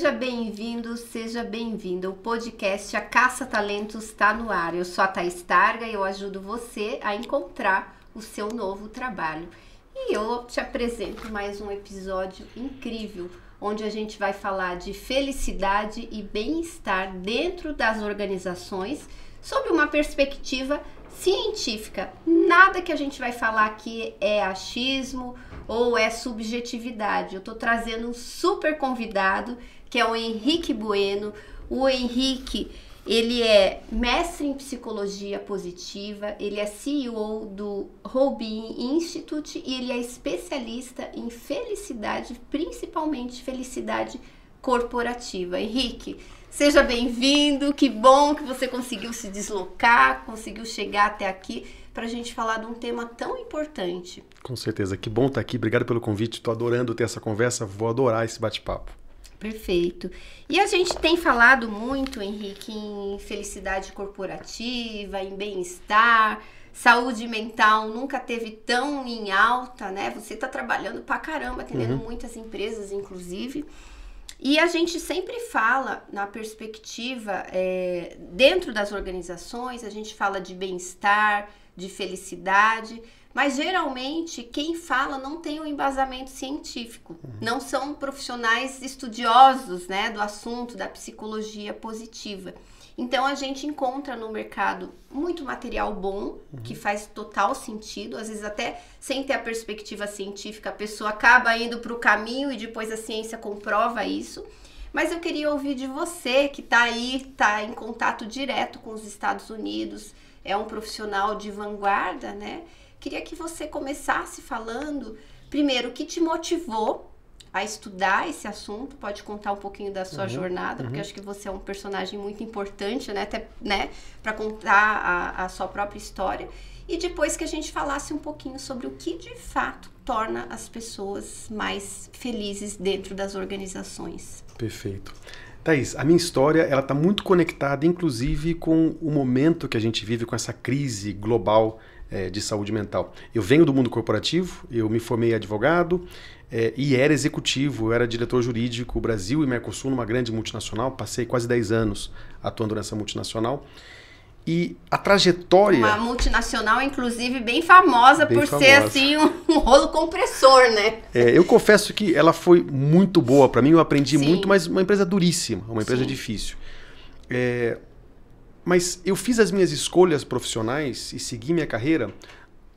Seja bem-vindo, seja bem-vinda. O podcast A Caça Talentos está no ar. Eu sou a Thaís Targa e eu ajudo você a encontrar o seu novo trabalho. E eu te apresento mais um episódio incrível, onde a gente vai falar de felicidade e bem-estar dentro das organizações, sob uma perspectiva científica. Nada que a gente vai falar aqui é achismo ou é subjetividade. Eu estou trazendo um super convidado que é o Henrique Bueno. O Henrique, ele é mestre em psicologia positiva, ele é CEO do Robin Institute e ele é especialista em felicidade, principalmente felicidade corporativa. Henrique, seja bem-vindo. Que bom que você conseguiu se deslocar, conseguiu chegar até aqui para a gente falar de um tema tão importante. Com certeza, que bom estar tá aqui. Obrigado pelo convite. Estou adorando ter essa conversa. Vou adorar esse bate-papo. Perfeito. E a gente tem falado muito, Henrique, em felicidade corporativa, em bem-estar, saúde mental nunca teve tão em alta, né? Você está trabalhando pra caramba, atendendo uhum. muitas empresas, inclusive. E a gente sempre fala na perspectiva, é, dentro das organizações, a gente fala de bem-estar, de felicidade, mas geralmente quem fala não tem um embasamento científico, uhum. não são profissionais estudiosos né, do assunto da psicologia positiva. Então a gente encontra no mercado muito material bom, uhum. que faz total sentido, às vezes até sem ter a perspectiva científica, a pessoa acaba indo para o caminho e depois a ciência comprova isso. Mas eu queria ouvir de você que está aí, está em contato direto com os Estados Unidos, é um profissional de vanguarda, né? Queria que você começasse falando, primeiro, o que te motivou a estudar esse assunto, pode contar um pouquinho da sua uhum, jornada, porque uhum. acho que você é um personagem muito importante, né, até, né, para contar a, a sua própria história. E depois que a gente falasse um pouquinho sobre o que de fato torna as pessoas mais felizes dentro das organizações. Perfeito. Thaís, a minha história ela está muito conectada, inclusive, com o momento que a gente vive com essa crise global é, de saúde mental. Eu venho do mundo corporativo, eu me formei advogado é, e era executivo, eu era diretor jurídico Brasil e Mercosul numa grande multinacional, passei quase 10 anos atuando nessa multinacional. E a trajetória. Uma multinacional, inclusive, bem famosa bem por famosa. ser assim um, um, rolo compressor, né? É, eu confesso que ela foi muito boa para mim, eu aprendi Sim. muito, mas uma empresa duríssima, uma empresa Sim. difícil. É, mas eu fiz as minhas escolhas profissionais e segui minha carreira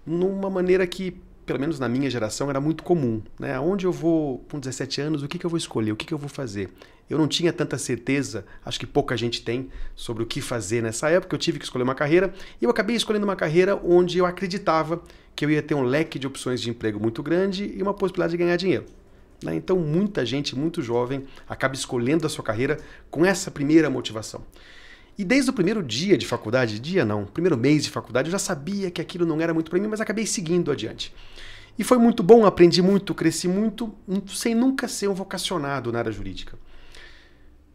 numa maneira que, pelo menos na minha geração, era muito comum. Né? Onde eu vou com 17 anos, o que, que eu vou escolher, o que, que eu vou fazer? Eu não tinha tanta certeza, acho que pouca gente tem, sobre o que fazer nessa época. Eu tive que escolher uma carreira e eu acabei escolhendo uma carreira onde eu acreditava que eu ia ter um leque de opções de emprego muito grande e uma possibilidade de ganhar dinheiro. Né? Então, muita gente, muito jovem, acaba escolhendo a sua carreira com essa primeira motivação. E desde o primeiro dia de faculdade, dia não, primeiro mês de faculdade, eu já sabia que aquilo não era muito para mim, mas acabei seguindo adiante. E foi muito bom, aprendi muito, cresci muito, sem nunca ser um vocacionado na área jurídica.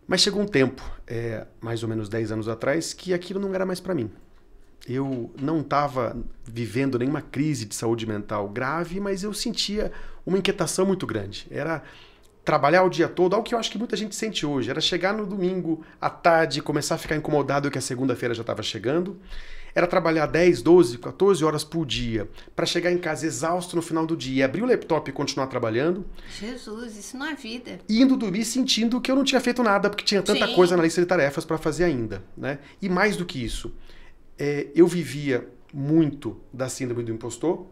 Mas chegou um tempo, é, mais ou menos 10 anos atrás, que aquilo não era mais para mim. Eu não estava vivendo nenhuma crise de saúde mental grave, mas eu sentia uma inquietação muito grande. Era trabalhar o dia todo, algo que eu acho que muita gente sente hoje, era chegar no domingo à tarde, começar a ficar incomodado que a segunda-feira já estava chegando, era trabalhar 10, 12, 14 horas por dia, para chegar em casa exausto no final do dia, abrir o laptop e continuar trabalhando. Jesus, isso não é vida. E indo dormir sentindo que eu não tinha feito nada, porque tinha tanta Sim. coisa na lista de tarefas para fazer ainda. Né? E mais do que isso, é, eu vivia muito da síndrome do impostor,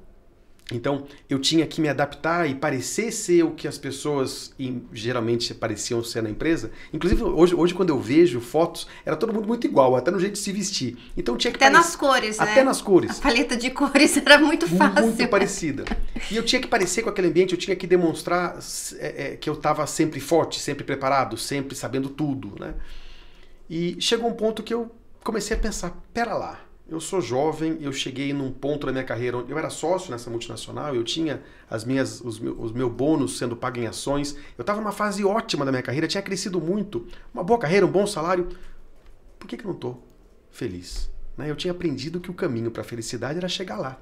então, eu tinha que me adaptar e parecer ser o que as pessoas geralmente pareciam ser na empresa. Inclusive, hoje, hoje quando eu vejo fotos, era todo mundo muito igual, até no jeito de se vestir. Então, tinha que Até nas cores, Até né? nas cores. A paleta de cores era muito fácil. Muito parecida. E eu tinha que parecer com aquele ambiente, eu tinha que demonstrar é, é, que eu estava sempre forte, sempre preparado, sempre sabendo tudo, né? E chegou um ponto que eu comecei a pensar, pera lá, eu sou jovem, eu cheguei num ponto da minha carreira onde eu era sócio nessa multinacional, eu tinha as minhas, os, meus, os bônus sendo pagos em ações, eu estava numa fase ótima da minha carreira, tinha crescido muito, uma boa carreira, um bom salário. Por que, que eu não estou feliz? Né? Eu tinha aprendido que o caminho para a felicidade era chegar lá.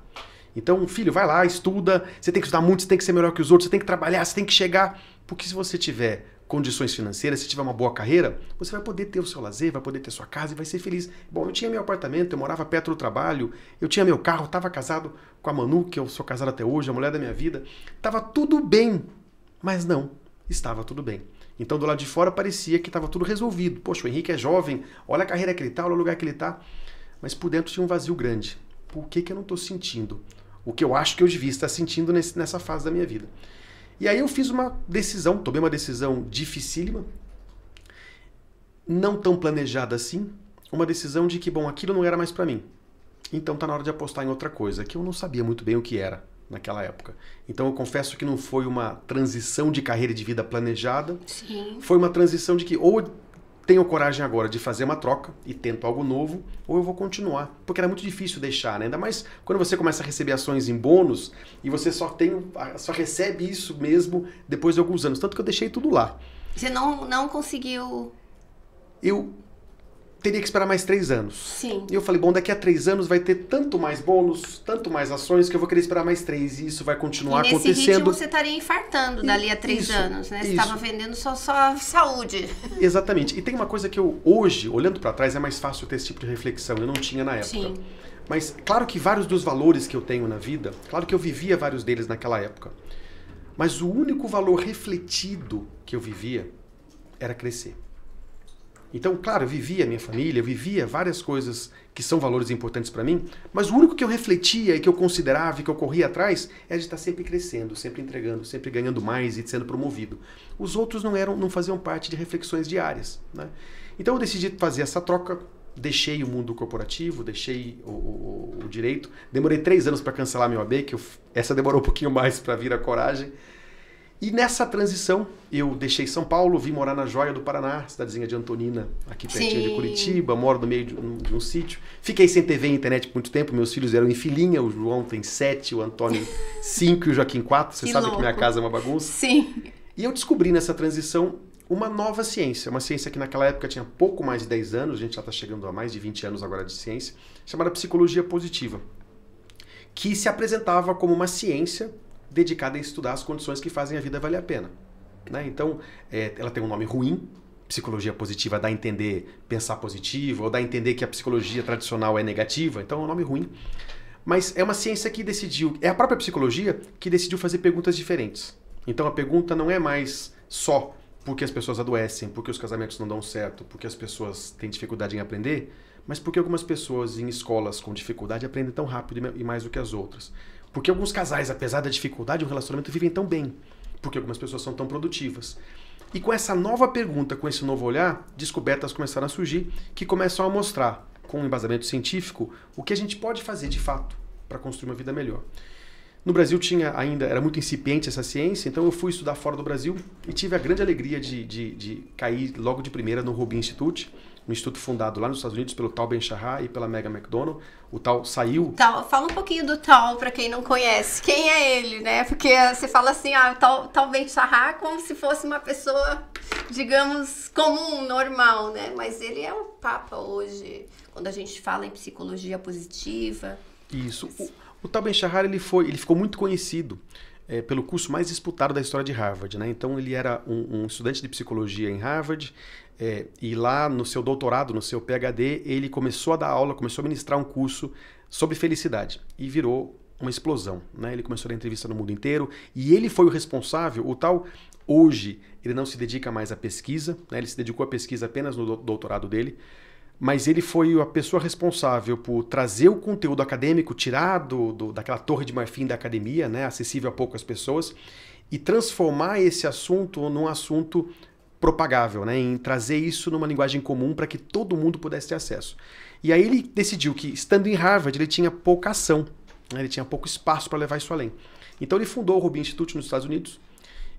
Então, filho, vai lá, estuda, você tem que estudar muito, você tem que ser melhor que os outros, você tem que trabalhar, você tem que chegar. Porque se você tiver condições financeiras, se tiver uma boa carreira, você vai poder ter o seu lazer, vai poder ter sua casa e vai ser feliz. Bom, eu tinha meu apartamento, eu morava perto do trabalho, eu tinha meu carro, estava casado com a Manu, que eu sou casado até hoje, a mulher da minha vida. Tava tudo bem, mas não, estava tudo bem. Então, do lado de fora, parecia que estava tudo resolvido. Poxa, o Henrique é jovem, olha a carreira que ele está, olha o lugar que ele está. Mas por dentro tinha um vazio grande. Por que, que eu não estou sentindo o que eu acho que eu devia estar sentindo nesse, nessa fase da minha vida? E aí eu fiz uma decisão, tomei uma decisão dificílima, não tão planejada assim, uma decisão de que, bom, aquilo não era mais para mim. Então tá na hora de apostar em outra coisa, que eu não sabia muito bem o que era naquela época. Então eu confesso que não foi uma transição de carreira e de vida planejada. Sim. Foi uma transição de que ou tenho coragem agora de fazer uma troca e tento algo novo, ou eu vou continuar. Porque era muito difícil deixar, né? Ainda mais quando você começa a receber ações em bônus e você só tem só recebe isso mesmo depois de alguns anos. Tanto que eu deixei tudo lá. Você não, não conseguiu. Eu teria que esperar mais três anos. Sim. E eu falei, bom, daqui a três anos vai ter tanto mais bônus, tanto mais ações, que eu vou querer esperar mais três. E isso vai continuar e nesse acontecendo. Ritmo você estaria infartando dali a três Isso, anos, né? Você estava vendendo só, só saúde. Exatamente. E tem uma coisa que eu, hoje, olhando para trás, é mais fácil ter esse tipo de reflexão. Eu não tinha na época. Sim. Mas claro que vários dos valores que eu tenho na vida, claro que eu vivia vários deles naquela época. Mas o único valor refletido que eu vivia era crescer. Então, claro, eu vivia a minha família, eu vivia várias coisas que são valores importantes para mim, mas o único que eu refletia e que eu considerava e que eu corria atrás era de estar sempre crescendo, sempre entregando, sempre ganhando mais e sendo promovido. Os outros não eram, não faziam parte de reflexões diárias. Né? Então eu decidi fazer essa troca, deixei o mundo corporativo, deixei o, o, o direito. Demorei três anos para cancelar meu AB, que eu, essa demorou um pouquinho mais para vir a coragem. E nessa transição, eu deixei São Paulo, vim morar na Joia do Paraná, cidadezinha de Antonina, aqui pertinho de Sim. Curitiba, moro no meio de um, de um sítio. Fiquei sem TV e internet por muito tempo, meus filhos eram em filhinha, o João tem sete, o Antônio cinco e o Joaquim quatro. Você Que sabe que minha louco. casa é uma bagunça. Sim. E eu descobri nessa transição uma nova ciência, uma ciência que naquela época tinha pouco mais de 10 anos, a gente já está chegando a mais de 20 anos agora de ciência, chamada psicologia positiva, que se apresentava como uma ciência dedicada a estudar as condições que fazem a vida valer a pena. Né? Então, é, ela tem um nome ruim, psicologia positiva dá a entender pensar positivo, ou dá a entender que a psicologia tradicional é negativa, então é um nome ruim. Mas é uma ciência que decidiu, é a própria psicologia que decidiu fazer perguntas diferentes. Então a pergunta não é mais só porque as pessoas adoecem, porque os casamentos não dão certo, porque as pessoas têm dificuldade em aprender, mas porque algumas pessoas em escolas com dificuldade aprendem tão rápido e mais do que as outras. Porque alguns casais, apesar da dificuldade, o relacionamento vivem tão bem. Porque algumas pessoas são tão produtivas. E com essa nova pergunta, com esse novo olhar, descobertas começaram a surgir que começam a mostrar, com um embasamento científico, o que a gente pode fazer de fato para construir uma vida melhor. No Brasil tinha ainda, era muito incipiente essa ciência, então eu fui estudar fora do Brasil e tive a grande alegria de, de, de cair logo de primeira no Rubin Institute, um instituto fundado lá nos Estados Unidos pelo Tal Ben-Shahar e pela Megan McDonald. O Tal saiu Tal, fala um pouquinho do Tal para quem não conhece. Quem é ele, né? Porque você fala assim, ah, Tal, tal Ben Shahar como se fosse uma pessoa, digamos, comum, normal, né? Mas ele é um papa hoje, quando a gente fala em psicologia positiva. Isso. O, o Tal Ben-Shahar ele foi, ele ficou muito conhecido é, pelo curso mais disputado da história de Harvard, né? Então ele era um, um estudante de psicologia em Harvard é, e lá no seu doutorado, no seu PhD, ele começou a dar aula, começou a ministrar um curso sobre felicidade e virou uma explosão, né? Ele começou a dar entrevista no mundo inteiro e ele foi o responsável. O tal hoje ele não se dedica mais à pesquisa, né? Ele se dedicou à pesquisa apenas no doutorado dele mas ele foi a pessoa responsável por trazer o conteúdo acadêmico, tirar do, do, daquela torre de marfim da academia, né, acessível a poucas pessoas, e transformar esse assunto num assunto propagável, né, em trazer isso numa linguagem comum para que todo mundo pudesse ter acesso. E aí ele decidiu que, estando em Harvard, ele tinha pouca ação, né, ele tinha pouco espaço para levar isso além. Então ele fundou o Rubin Institute nos Estados Unidos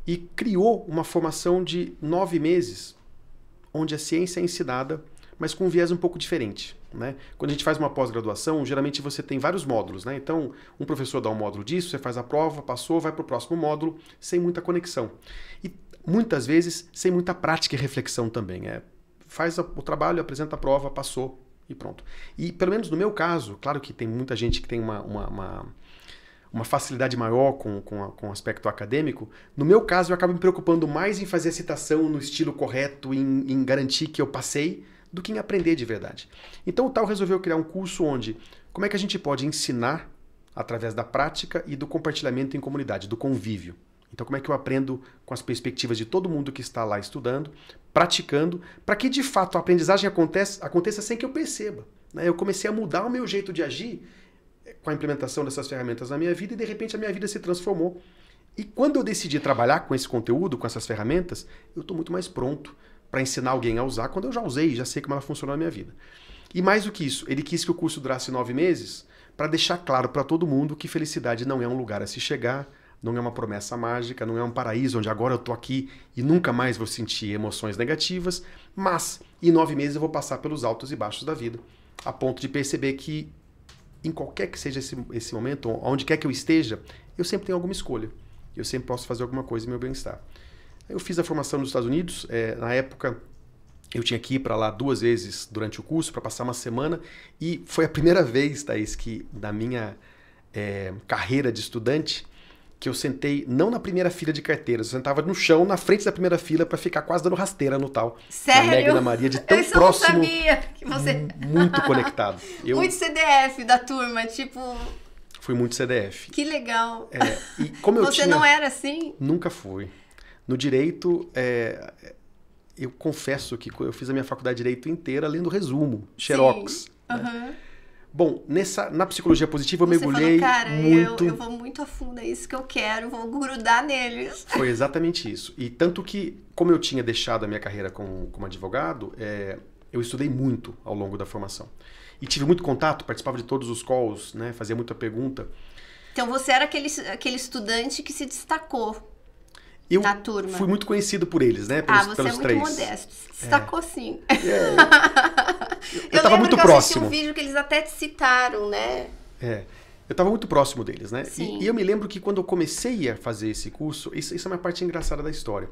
e criou uma formação de nove meses, onde a ciência é ensinada mas com um viés um pouco diferente. Né? Quando a gente faz uma pós-graduação, geralmente você tem vários módulos. Né? Então, um professor dá um módulo disso, você faz a prova, passou, vai para o próximo módulo, sem muita conexão. E muitas vezes sem muita prática e reflexão também. É, faz o trabalho, apresenta a prova, passou e pronto. E pelo menos no meu caso, claro que tem muita gente que tem uma, uma, uma uma facilidade maior com, com, com o aspecto acadêmico. No meu caso, eu acabo me preocupando mais em fazer a citação no estilo correto, em, em garantir que eu passei, do que em aprender de verdade. Então o Tal resolveu criar um curso onde como é que a gente pode ensinar através da prática e do compartilhamento em comunidade, do convívio. Então, como é que eu aprendo com as perspectivas de todo mundo que está lá estudando, praticando, para que de fato a aprendizagem aconteça, aconteça sem que eu perceba. Né? Eu comecei a mudar o meu jeito de agir com a implementação dessas ferramentas na minha vida e de repente a minha vida se transformou. E quando eu decidi trabalhar com esse conteúdo, com essas ferramentas, eu estou muito mais pronto para ensinar alguém a usar quando eu já usei, já sei como ela funciona na minha vida. E mais do que isso, ele quis que o curso durasse nove meses para deixar claro para todo mundo que felicidade não é um lugar a se chegar, não é uma promessa mágica, não é um paraíso onde agora eu estou aqui e nunca mais vou sentir emoções negativas, mas em nove meses eu vou passar pelos altos e baixos da vida, a ponto de perceber que em qualquer que seja esse, esse momento, onde quer que eu esteja, eu sempre tenho alguma escolha. Eu sempre posso fazer alguma coisa em meu bem-estar. Eu fiz a formação nos Estados Unidos. É, na época, eu tinha que ir para lá duas vezes durante o curso para passar uma semana. E foi a primeira vez, Thaís, que na minha é, carreira de estudante, que eu sentei não na primeira fila de carteiras, eu sentava no chão, na frente da primeira fila, para ficar quase dando rasteira no tal. Sério? Na Mega na Maria, de tão eu próximo. Eu sabia que você... Muito conectado. Eu... Muito CDF da turma, tipo... Fui muito CDF. Que legal. É, e como eu você tinha... não era assim? Nunca fui. No direito, é... eu confesso que eu fiz a minha faculdade de direito inteira lendo resumo, xerox. Sim. Né? Uhum. Bom, nessa, na psicologia positiva eu Você mergulhei falou, cara, muito. Eu, eu vou muito a fundo, é isso que eu quero, vou grudar neles. Foi exatamente isso. E tanto que, como eu tinha deixado a minha carreira como, como advogado, é, eu estudei muito ao longo da formação. E tive muito contato, participava de todos os calls, né, fazia muita pergunta. Então você era aquele, aquele estudante que se destacou eu na turma. fui muito conhecido por eles, né? Pelos, ah, você pelos é muito três. modesto. Se destacou é. sim. É. Eu, eu tava muito que próximo. Eu um vídeo que eles até te citaram, né? É. Eu estava muito próximo deles, né? Sim. E, e, eu me lembro que quando eu comecei a fazer esse curso, isso, isso é uma parte engraçada da história.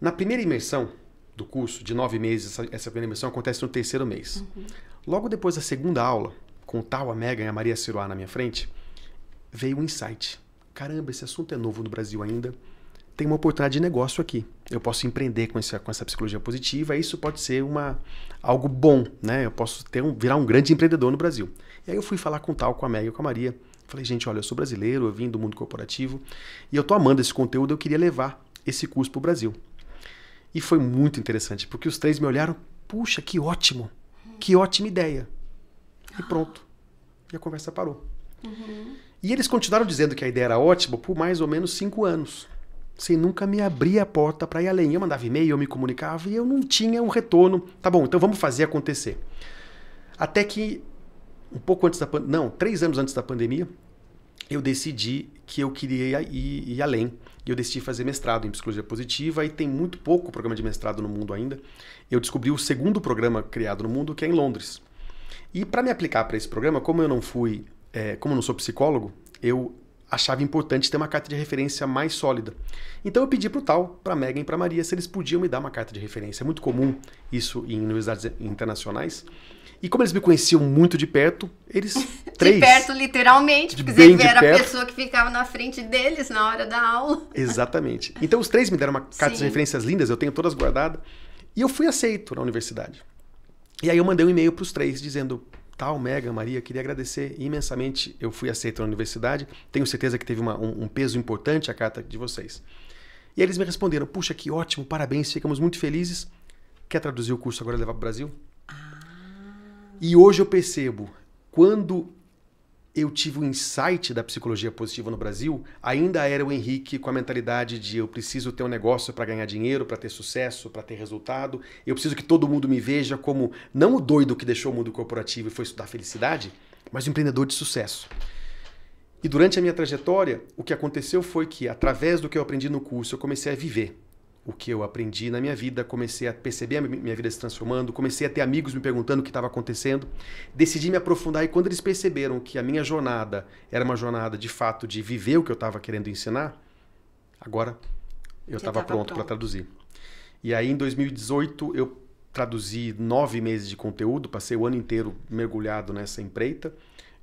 Na primeira imersão do curso, de nove meses, essa, essa primeira imersão acontece no terceiro mês. Uhum. Logo depois da segunda aula, com o tal, a Megan e a Maria Ciroá na minha frente, veio um insight. Caramba, esse assunto é novo no Brasil ainda tem uma oportunidade de negócio aqui. Eu posso empreender com essa, com essa psicologia positiva, e isso pode ser uma, algo bom, né? Eu posso ter um, virar um grande empreendedor no Brasil. E aí eu fui falar com tal, com a Meg e com a Maria. Falei, gente, olha, eu sou brasileiro, eu vim do mundo corporativo e eu tô amando esse conteúdo, eu queria levar esse curso para o Brasil. E foi muito interessante, porque os três me olharam, puxa, que ótimo, que ótima ideia. E pronto. E a conversa parou. Uhum. E eles continuaram dizendo que a ideia era ótima por mais ou menos cinco anos sem nunca me abrir a porta para ir além. Eu mandava e-mail, eu me comunicava e eu não tinha um retorno. Tá bom, então vamos fazer acontecer. Até que, um pouco antes da pandemia, não, três anos antes da pandemia, eu decidi que eu queria ir, ir além. E eu decidi fazer mestrado em psicologia positiva e tem muito pouco programa de mestrado no mundo ainda. Eu descobri o segundo programa criado no mundo, que é em Londres. E para me aplicar para esse programa, como eu não fui, é, como eu não sou psicólogo, eu achava importante ter uma carta de referência mais sólida. Então eu pedi para o tal, para a Megan e para Maria, se eles podiam me dar uma carta de referência. É muito comum isso em universidades internacionais. E como eles me conheciam muito de perto, eles três... de perto, literalmente, porque você era a pessoa que ficava na frente deles na hora da aula. Exatamente. Então os três me deram uma carta de referências lindas, eu tenho todas guardadas. E eu fui aceito na universidade. E aí eu mandei um e-mail para os três dizendo tal, Mega, Maria, queria agradecer imensamente. Eu fui aceito na universidade, tenho certeza que teve uma, um, um, peso importante a carta de vocês. E eles me responderam: Puxa, que ótimo, parabéns, ficamos muito felizes. Quer traduzir o curso agora e levar para o Brasil? Ah. E hoje eu percebo, quando eu tive o um insight da psicologia positiva no Brasil, ainda era o Henrique com a mentalidade de eu preciso ter um negócio para ganhar dinheiro, para ter sucesso, para ter resultado. Eu preciso que todo mundo me veja como não o doido que deixou o mundo corporativo e foi estudar felicidade, mas o empreendedor de sucesso. E durante a minha trajetória, o que aconteceu foi que, através do que eu aprendi no curso, eu comecei a viver o que eu aprendi na minha vida, comecei a perceber a minha vida se transformando, comecei a ter amigos me perguntando o que estava acontecendo, decidi me aprofundar e quando eles perceberam que a minha jornada era uma jornada de fato de viver o que eu estava querendo ensinar, agora eu estava pronto para traduzir. E aí em 2018 eu traduzi nove meses de conteúdo, passei o ano inteiro mergulhado nessa empreita,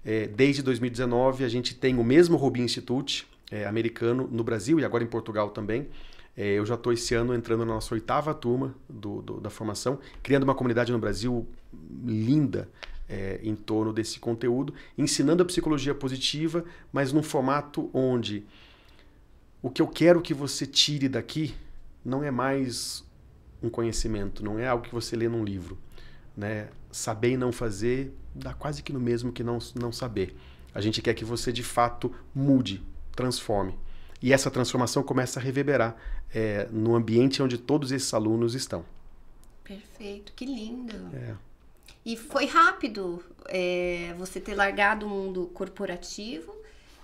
É, desde 2019, a gente tem o mesmo Rubin Institute é, americano no Brasil e agora em Portugal também. É, eu já estou esse ano entrando na nossa oitava turma do, do, da formação, criando uma comunidade no Brasil linda é, em torno desse conteúdo, ensinando a psicologia positiva, mas num formato onde o que eu quero que você tire daqui não é mais um conhecimento, não é algo que você lê num livro. Né? Saber e não fazer dá quase que no mesmo que não, não saber. A gente quer que você de fato mude, transforme. E essa transformação começa a reverberar é, no ambiente onde todos esses alunos estão. Perfeito, que lindo. É. E foi rápido é, você ter largado o mundo corporativo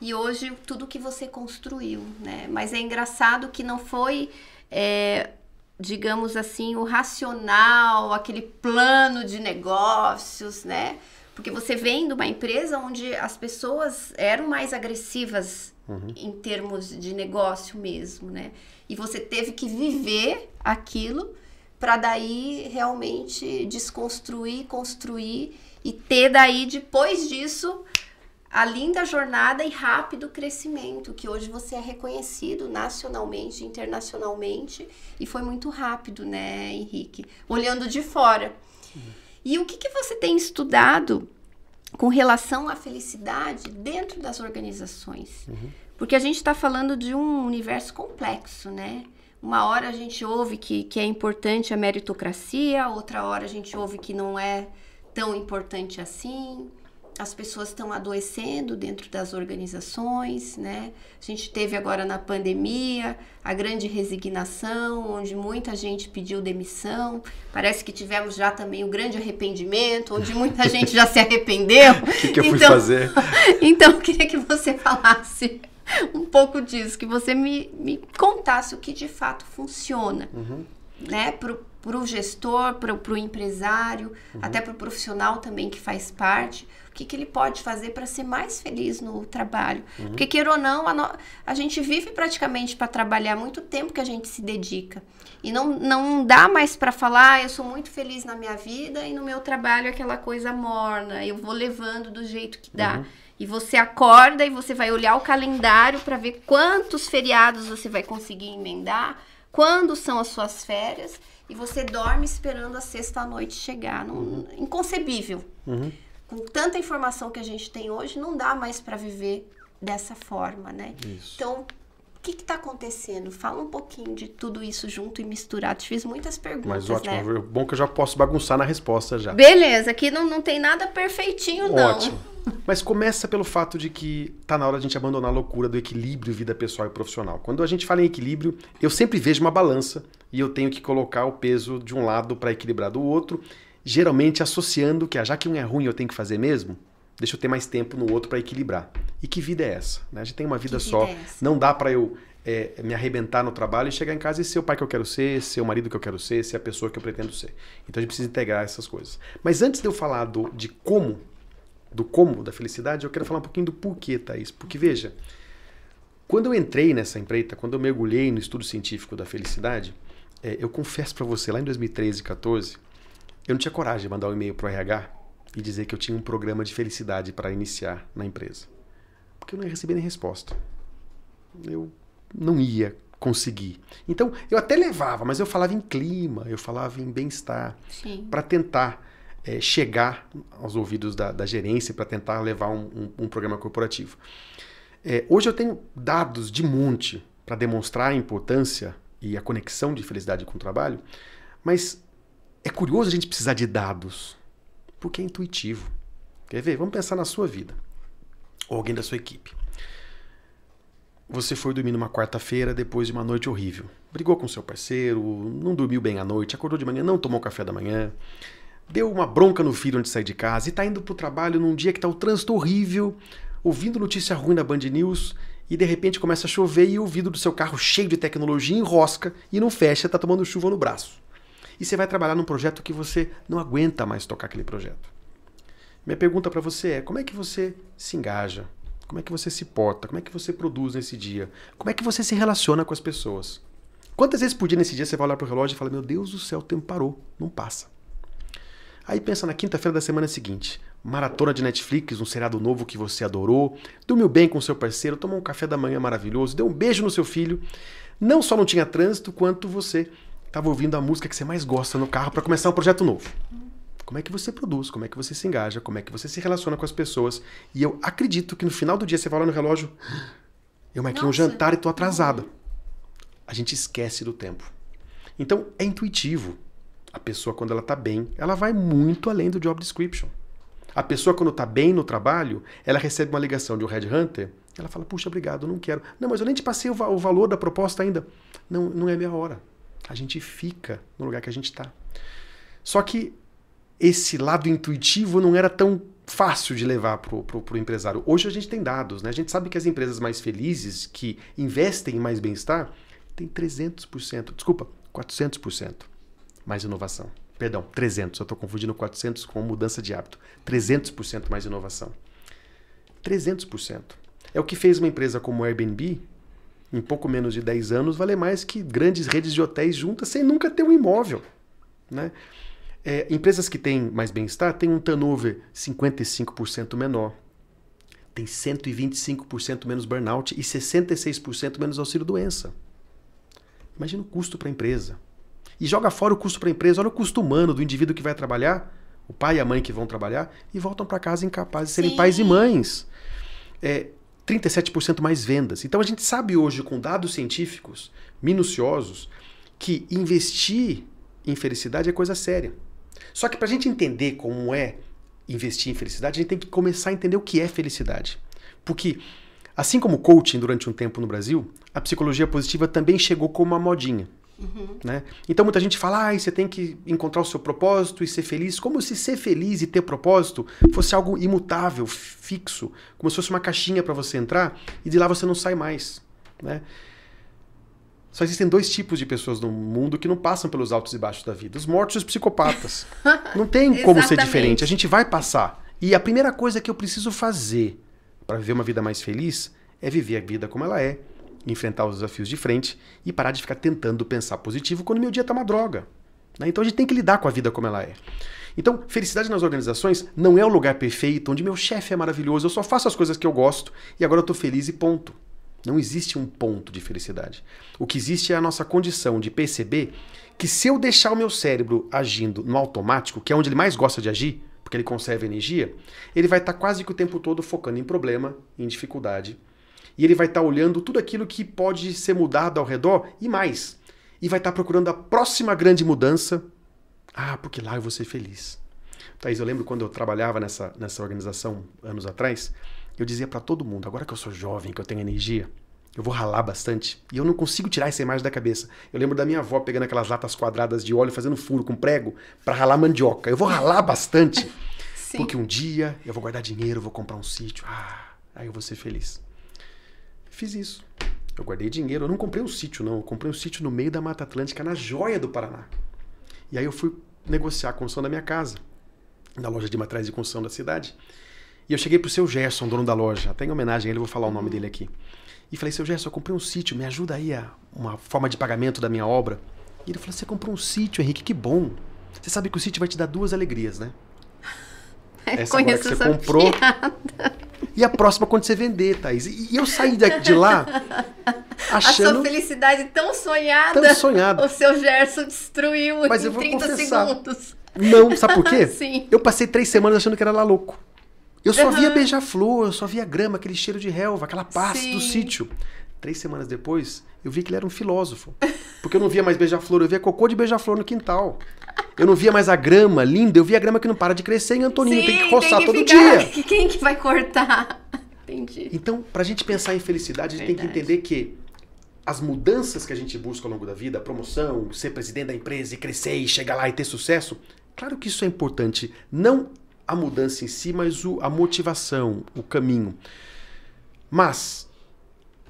e hoje tudo que você construiu, né? Mas é engraçado que não foi, é, digamos assim, o racional, aquele plano de negócios, né? Porque você vem de uma empresa onde as pessoas eram mais agressivas uhum. em termos de negócio mesmo, né? E você teve que viver aquilo para daí realmente desconstruir, construir e ter daí depois disso a linda jornada e rápido crescimento, que hoje você é reconhecido nacionalmente, internacionalmente, e foi muito rápido, né, Henrique? Olhando de fora. Uhum. E o que, que você tem estudado com relação à felicidade dentro das organizações? Uhum. Porque a gente está falando de um universo complexo, né? Uma hora a gente ouve que, que é importante a meritocracia, outra hora a gente ouve que não é tão importante assim as pessoas estão adoecendo dentro das organizações, né? A gente teve agora na pandemia a grande resignação, onde muita gente pediu demissão. Parece que tivemos já também o grande arrependimento, onde muita gente já se arrependeu. O que, que eu fui então, fazer? então, eu queria que você falasse um pouco disso, que você me, me contasse o que de fato funciona, uhum. né? Para o gestor, para o empresário, uhum. até para o profissional também que faz parte que, que ele pode fazer para ser mais feliz no trabalho. Uhum. Porque, queira ou não, a, no, a gente vive praticamente para trabalhar muito tempo que a gente se dedica. E não, não dá mais para falar, ah, eu sou muito feliz na minha vida e no meu trabalho é aquela coisa morna, eu vou levando do jeito que dá. Uhum. E você acorda e você vai olhar o calendário para ver quantos feriados você vai conseguir emendar, quando são as suas férias, e você dorme esperando a sexta-noite chegar. Não, uhum. Inconcebível. Uhum com tanta informação que a gente tem hoje, não dá mais para viver dessa forma, né? Isso. Então, o que está acontecendo? Fala um pouquinho de tudo isso junto e misturado. Te fiz muitas perguntas, Mas ótimo, né? bom que eu já posso bagunçar na resposta já. Beleza, aqui não, não tem nada perfeitinho, não. Ótimo. Mas começa pelo fato de que tá na hora de a gente abandonar a loucura do equilíbrio vida pessoal e profissional. Quando a gente fala em equilíbrio, eu sempre vejo uma balança e eu tenho que colocar o peso de um lado para equilibrar do outro geralmente associando que ah, já que um é ruim eu tenho que fazer mesmo, deixa eu ter mais tempo no outro para equilibrar. E que vida é essa? Né? A gente tem uma vida que só. Vida é não dá para eu é, me arrebentar no trabalho e chegar em casa e ser o pai que eu quero ser, ser o marido que eu quero ser, ser a pessoa que eu pretendo ser. Então a gente precisa integrar essas coisas. Mas antes de eu falar do, de como, do como da felicidade, eu quero falar um pouquinho do porquê, Thaís. Porque veja, quando eu entrei nessa empreita, quando eu mergulhei no estudo científico da felicidade, é, eu confesso para você, lá em 2013 e 2014, eu não tinha coragem de mandar um e-mail para o RH e dizer que eu tinha um programa de felicidade para iniciar na empresa. Porque eu não ia receber nem resposta. Eu não ia conseguir. Então, eu até levava, mas eu falava em clima, eu falava em bem-estar, para tentar é, chegar aos ouvidos da, da gerência, para tentar levar um, um, um programa corporativo. É, hoje eu tenho dados de monte para demonstrar a importância e a conexão de felicidade com o trabalho, mas é curioso a gente precisar de dados, porque é intuitivo. Quer ver? Vamos pensar na sua vida. Ou alguém da sua equipe. Você foi dormir numa quarta-feira depois de uma noite horrível. Brigou com seu parceiro, não dormiu bem à noite, acordou de manhã, não tomou café da manhã, deu uma bronca no filho antes de sair de casa e está indo para o trabalho num dia que está o trânsito horrível, ouvindo notícia ruim na Band News e de repente começa a chover e o vidro do seu carro cheio de tecnologia enrosca e não fecha, está tomando chuva no braço e você vai trabalhar num projeto que você não aguenta mais tocar aquele projeto. Minha pergunta para você é: como é que você se engaja? Como é que você se porta? Como é que você produz nesse dia? Como é que você se relaciona com as pessoas? Quantas vezes por dia nesse dia você vai olhar para o relógio e fala: Meu Deus do céu, o tempo parou, não passa. Aí pensa na quinta-feira da semana seguinte. Maratona de Netflix, um seriado novo que você adorou, dormiu bem com seu parceiro, tomou um café da manhã maravilhoso, deu um beijo no seu filho. Não só não tinha trânsito, quanto você estava ouvindo a música que você mais gosta no carro para começar um projeto novo. Como é que você produz, como é que você se engaja, como é que você se relaciona com as pessoas. E eu acredito que no final do dia você vai lá no relógio, eu marquei um jantar e estou atrasada. A gente esquece do tempo. Então é intuitivo. A pessoa, quando ela está bem, ela vai muito além do job description. A pessoa, quando está bem no trabalho, ela recebe uma ligação de um headhunter, ela fala, puxa, obrigado, não quero. Não, mas eu nem te passei o, va o valor da proposta ainda. Não, não é minha hora. A gente fica no lugar que a gente está. Só que esse lado intuitivo não era tão fácil de levar para o empresário. Hoje a gente tem dados, né? A gente sabe que as empresas mais felizes, que investem em mais bem-estar, têm 300%, desculpa, 400% mais inovação. Perdão, 300, eu estou confundindo 400 com mudança de hábito. 300% mais inovação. 300%. É o que fez uma empresa como o Airbnb, em pouco menos de 10 anos, valer mais que grandes redes de hotéis juntas sem nunca ter um imóvel. Né? É, empresas que têm mais bem-estar têm um turnover 55% menor, tem 125% menos burnout e 66% menos auxílio-doença. Imagina o custo para a empresa. E joga fora o custo para a empresa, olha o custo humano do indivíduo que vai trabalhar, o pai e a mãe que vão trabalhar, e voltam para casa incapazes de serem Sim. pais e mães. É, 37% mais vendas. Então a gente sabe hoje, com dados científicos minuciosos, que investir em felicidade é coisa séria. Só que para a gente entender como é investir em felicidade, a gente tem que começar a entender o que é felicidade. Porque, assim como o coaching durante um tempo no Brasil, a psicologia positiva também chegou como uma modinha. Uhum. Né? Então muita gente fala, ah, você tem que encontrar o seu propósito e ser feliz, como se ser feliz e ter propósito fosse algo imutável, fixo, como se fosse uma caixinha para você entrar e de lá você não sai mais. Né? Só existem dois tipos de pessoas no mundo que não passam pelos altos e baixos da vida: os mortos e os psicopatas. não tem como ser diferente. A gente vai passar. E a primeira coisa que eu preciso fazer para viver uma vida mais feliz é viver a vida como ela é, enfrentar os desafios de frente e parar de ficar tentando pensar positivo quando meu dia tá uma droga. Né? Então a gente tem que lidar com a vida como ela é. Então, felicidade nas organizações não é o lugar perfeito onde meu chefe é maravilhoso, eu só faço as coisas que eu gosto e agora eu tô feliz e ponto. Não existe um ponto de felicidade. O que existe é a nossa condição de perceber que se eu deixar o meu cérebro agindo no automático, que é onde ele mais gosta de agir, porque ele conserva energia, ele vai estar quase que o tempo todo focando em problema, em dificuldade. E ele vai estar olhando tudo aquilo que pode ser mudado ao redor e mais. E vai estar procurando a próxima grande mudança. Ah, porque lá eu vou ser feliz. Thaís, eu lembro quando eu trabalhava nessa, nessa organização anos atrás, eu dizia para todo mundo, agora que eu sou jovem, que eu tenho energia, eu vou ralar bastante. E eu não consigo tirar essa imagem da cabeça. Eu lembro da minha avó pegando aquelas latas quadradas de óleo, fazendo furo com prego para ralar mandioca. Eu vou ralar bastante. Sim. Porque um dia eu vou guardar dinheiro, vou comprar um sítio. Ah, aí eu vou ser feliz. Fiz isso. Eu guardei dinheiro. Eu não comprei um sítio, não. Eu comprei um sítio no meio da Mata Atlântica, na joia do Paraná. E aí eu fui negociar a construção da minha casa, na loja de materiais de construção da cidade. E eu cheguei pro seu Gerson, dono da loja, até em homenagem a ele, vou falar o nome dele aqui. E falei, seu Gerson, eu comprei um sítio, me ajuda aí a uma forma de pagamento da minha obra. E ele falou, você comprou um sítio, Henrique, que bom. Você sabe que o sítio vai te dar duas alegrias, né? É, essa agora que você comprou. Piada. E a próxima quando você vender, Thaís. E eu saí de lá achando... A sua felicidade tão sonhada. Tão sonhada. O seu Gerson destruiu Mas em eu vou 30 confessar. segundos. Não, sabe por quê? Sim. Eu passei três semanas achando que era lá louco. Eu só uhum. via beija-flor, eu só via grama, aquele cheiro de relva, aquela paz do sítio. Três semanas depois, eu vi que ele era um filósofo. Porque eu não via mais beija-flor, eu via cocô de beija-flor no quintal. Eu não via mais a grama linda, eu via a grama que não para de crescer em Antonino. Sim, tem que roçar tem que todo ficar... dia. Quem que vai cortar? Entendi. Então, pra gente pensar em felicidade, a gente Verdade. tem que entender que as mudanças que a gente busca ao longo da vida, a promoção, ser presidente da empresa e crescer e chegar lá e ter sucesso, claro que isso é importante. Não a mudança em si, mas o, a motivação, o caminho. Mas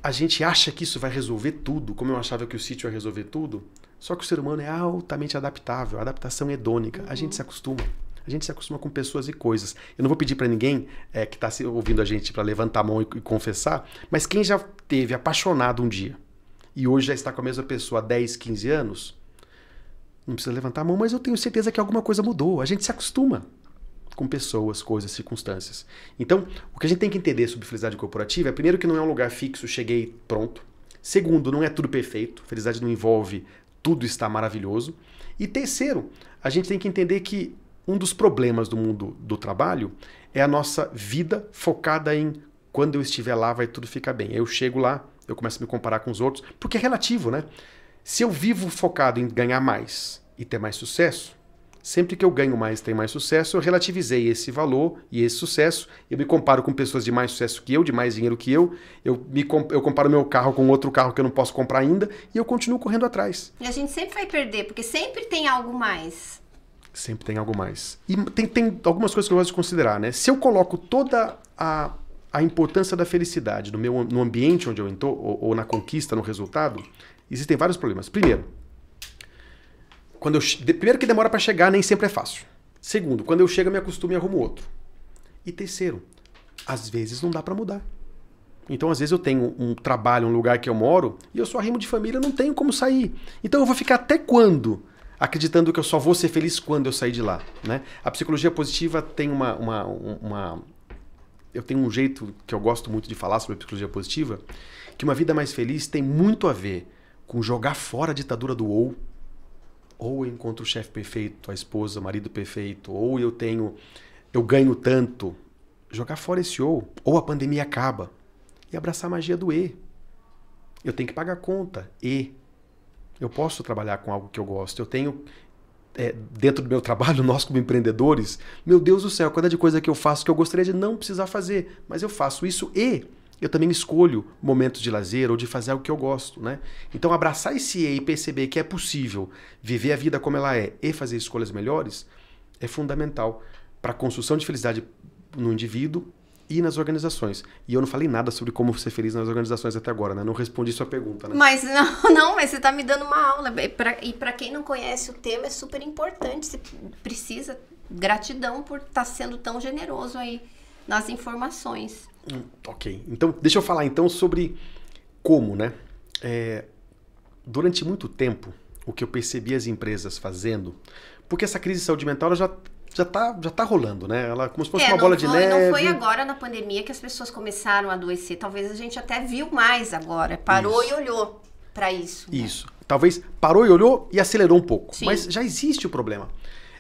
a gente acha que isso vai resolver tudo, como eu achava que o sítio ia resolver tudo. Só que o ser humano é altamente adaptável, a adaptação é hedônica, uhum. a gente se acostuma. A gente se acostuma com pessoas e coisas. Eu não vou pedir para ninguém é, que está ouvindo a gente para levantar a mão e, e confessar, mas quem já teve apaixonado um dia e hoje já está com a mesma pessoa há 10, 15 anos, Não precisa levantar a mão, mas eu tenho certeza que alguma coisa mudou. A gente se acostuma com pessoas, coisas, circunstâncias. Então, o que a gente tem que entender sobre felicidade corporativa é, primeiro, que não é um lugar fixo, cheguei, pronto. Segundo, não é tudo perfeito. Felicidade não envolve tudo está maravilhoso. E terceiro, a gente tem que entender que um dos problemas do mundo do trabalho é a nossa vida focada em quando eu estiver lá vai tudo ficar bem. Eu chego lá, eu começo a me comparar com os outros, porque é relativo, né? Se eu vivo focado em ganhar mais e ter mais sucesso, sempre que eu ganho mais e tenho mais sucesso, eu relativizei esse valor e esse sucesso. Eu me comparo com pessoas de mais sucesso que eu, de mais dinheiro que eu. Eu, me, eu comparo meu carro com outro carro que eu não posso comprar ainda e eu continuo correndo atrás. E a gente sempre vai perder, porque sempre tem algo mais. Sempre tem algo mais. E tem, tem algumas coisas que eu gosto de considerar, né? Se eu coloco toda a, a importância da felicidade no, meu, no ambiente onde eu estou, ou, ou na conquista, no resultado, existem vários problemas. Primeiro, quando eu, primeiro que demora para chegar, nem sempre é fácil. Segundo, quando eu chego, eu me acostumo e arrumo outro. E terceiro, às vezes não dá para mudar. Então, às vezes eu tenho um trabalho, um lugar que eu moro, e eu sou arrimo de família, não tenho como sair. Então eu vou ficar até quando? Acreditando que eu só vou ser feliz quando eu sair de lá. Né? A psicologia positiva tem uma, uma, uma. Eu tenho um jeito que eu gosto muito de falar sobre a psicologia positiva, que uma vida mais feliz tem muito a ver com jogar fora a ditadura do ou, ou eu encontro o chefe perfeito, a esposa, o marido perfeito, ou eu tenho, eu ganho tanto. Jogar fora esse ou, ou a pandemia acaba. E abraçar a magia do E. Eu tenho que pagar conta. E. Eu posso trabalhar com algo que eu gosto. Eu tenho, é, dentro do meu trabalho, nós como empreendedores, meu Deus do céu, quanta de coisa que eu faço que eu gostaria de não precisar fazer. Mas eu faço isso e eu também escolho momentos de lazer ou de fazer algo que eu gosto, né? Então abraçar esse E perceber que é possível viver a vida como ela é e fazer escolhas melhores é fundamental para a construção de felicidade no indivíduo e nas organizações. E eu não falei nada sobre como ser feliz nas organizações até agora, né? Não respondi sua pergunta, né? Mas não, não, mas você está me dando uma aula. E para quem não conhece o tema, é super importante. Você precisa gratidão por estar tá sendo tão generoso aí nas informações. Hum, ok. Então, deixa eu falar então sobre como, né? É, durante muito tempo, o que eu percebi as empresas fazendo, porque essa crise de saúde mental já já tá, já tá rolando, né? Ela como se fosse é, uma bola foi, de neve. Não foi agora na pandemia que as pessoas começaram a adoecer. Talvez a gente até viu mais agora. Parou isso. e olhou para isso. Né? Isso. Talvez parou e olhou e acelerou um pouco. Sim. Mas já existe o problema.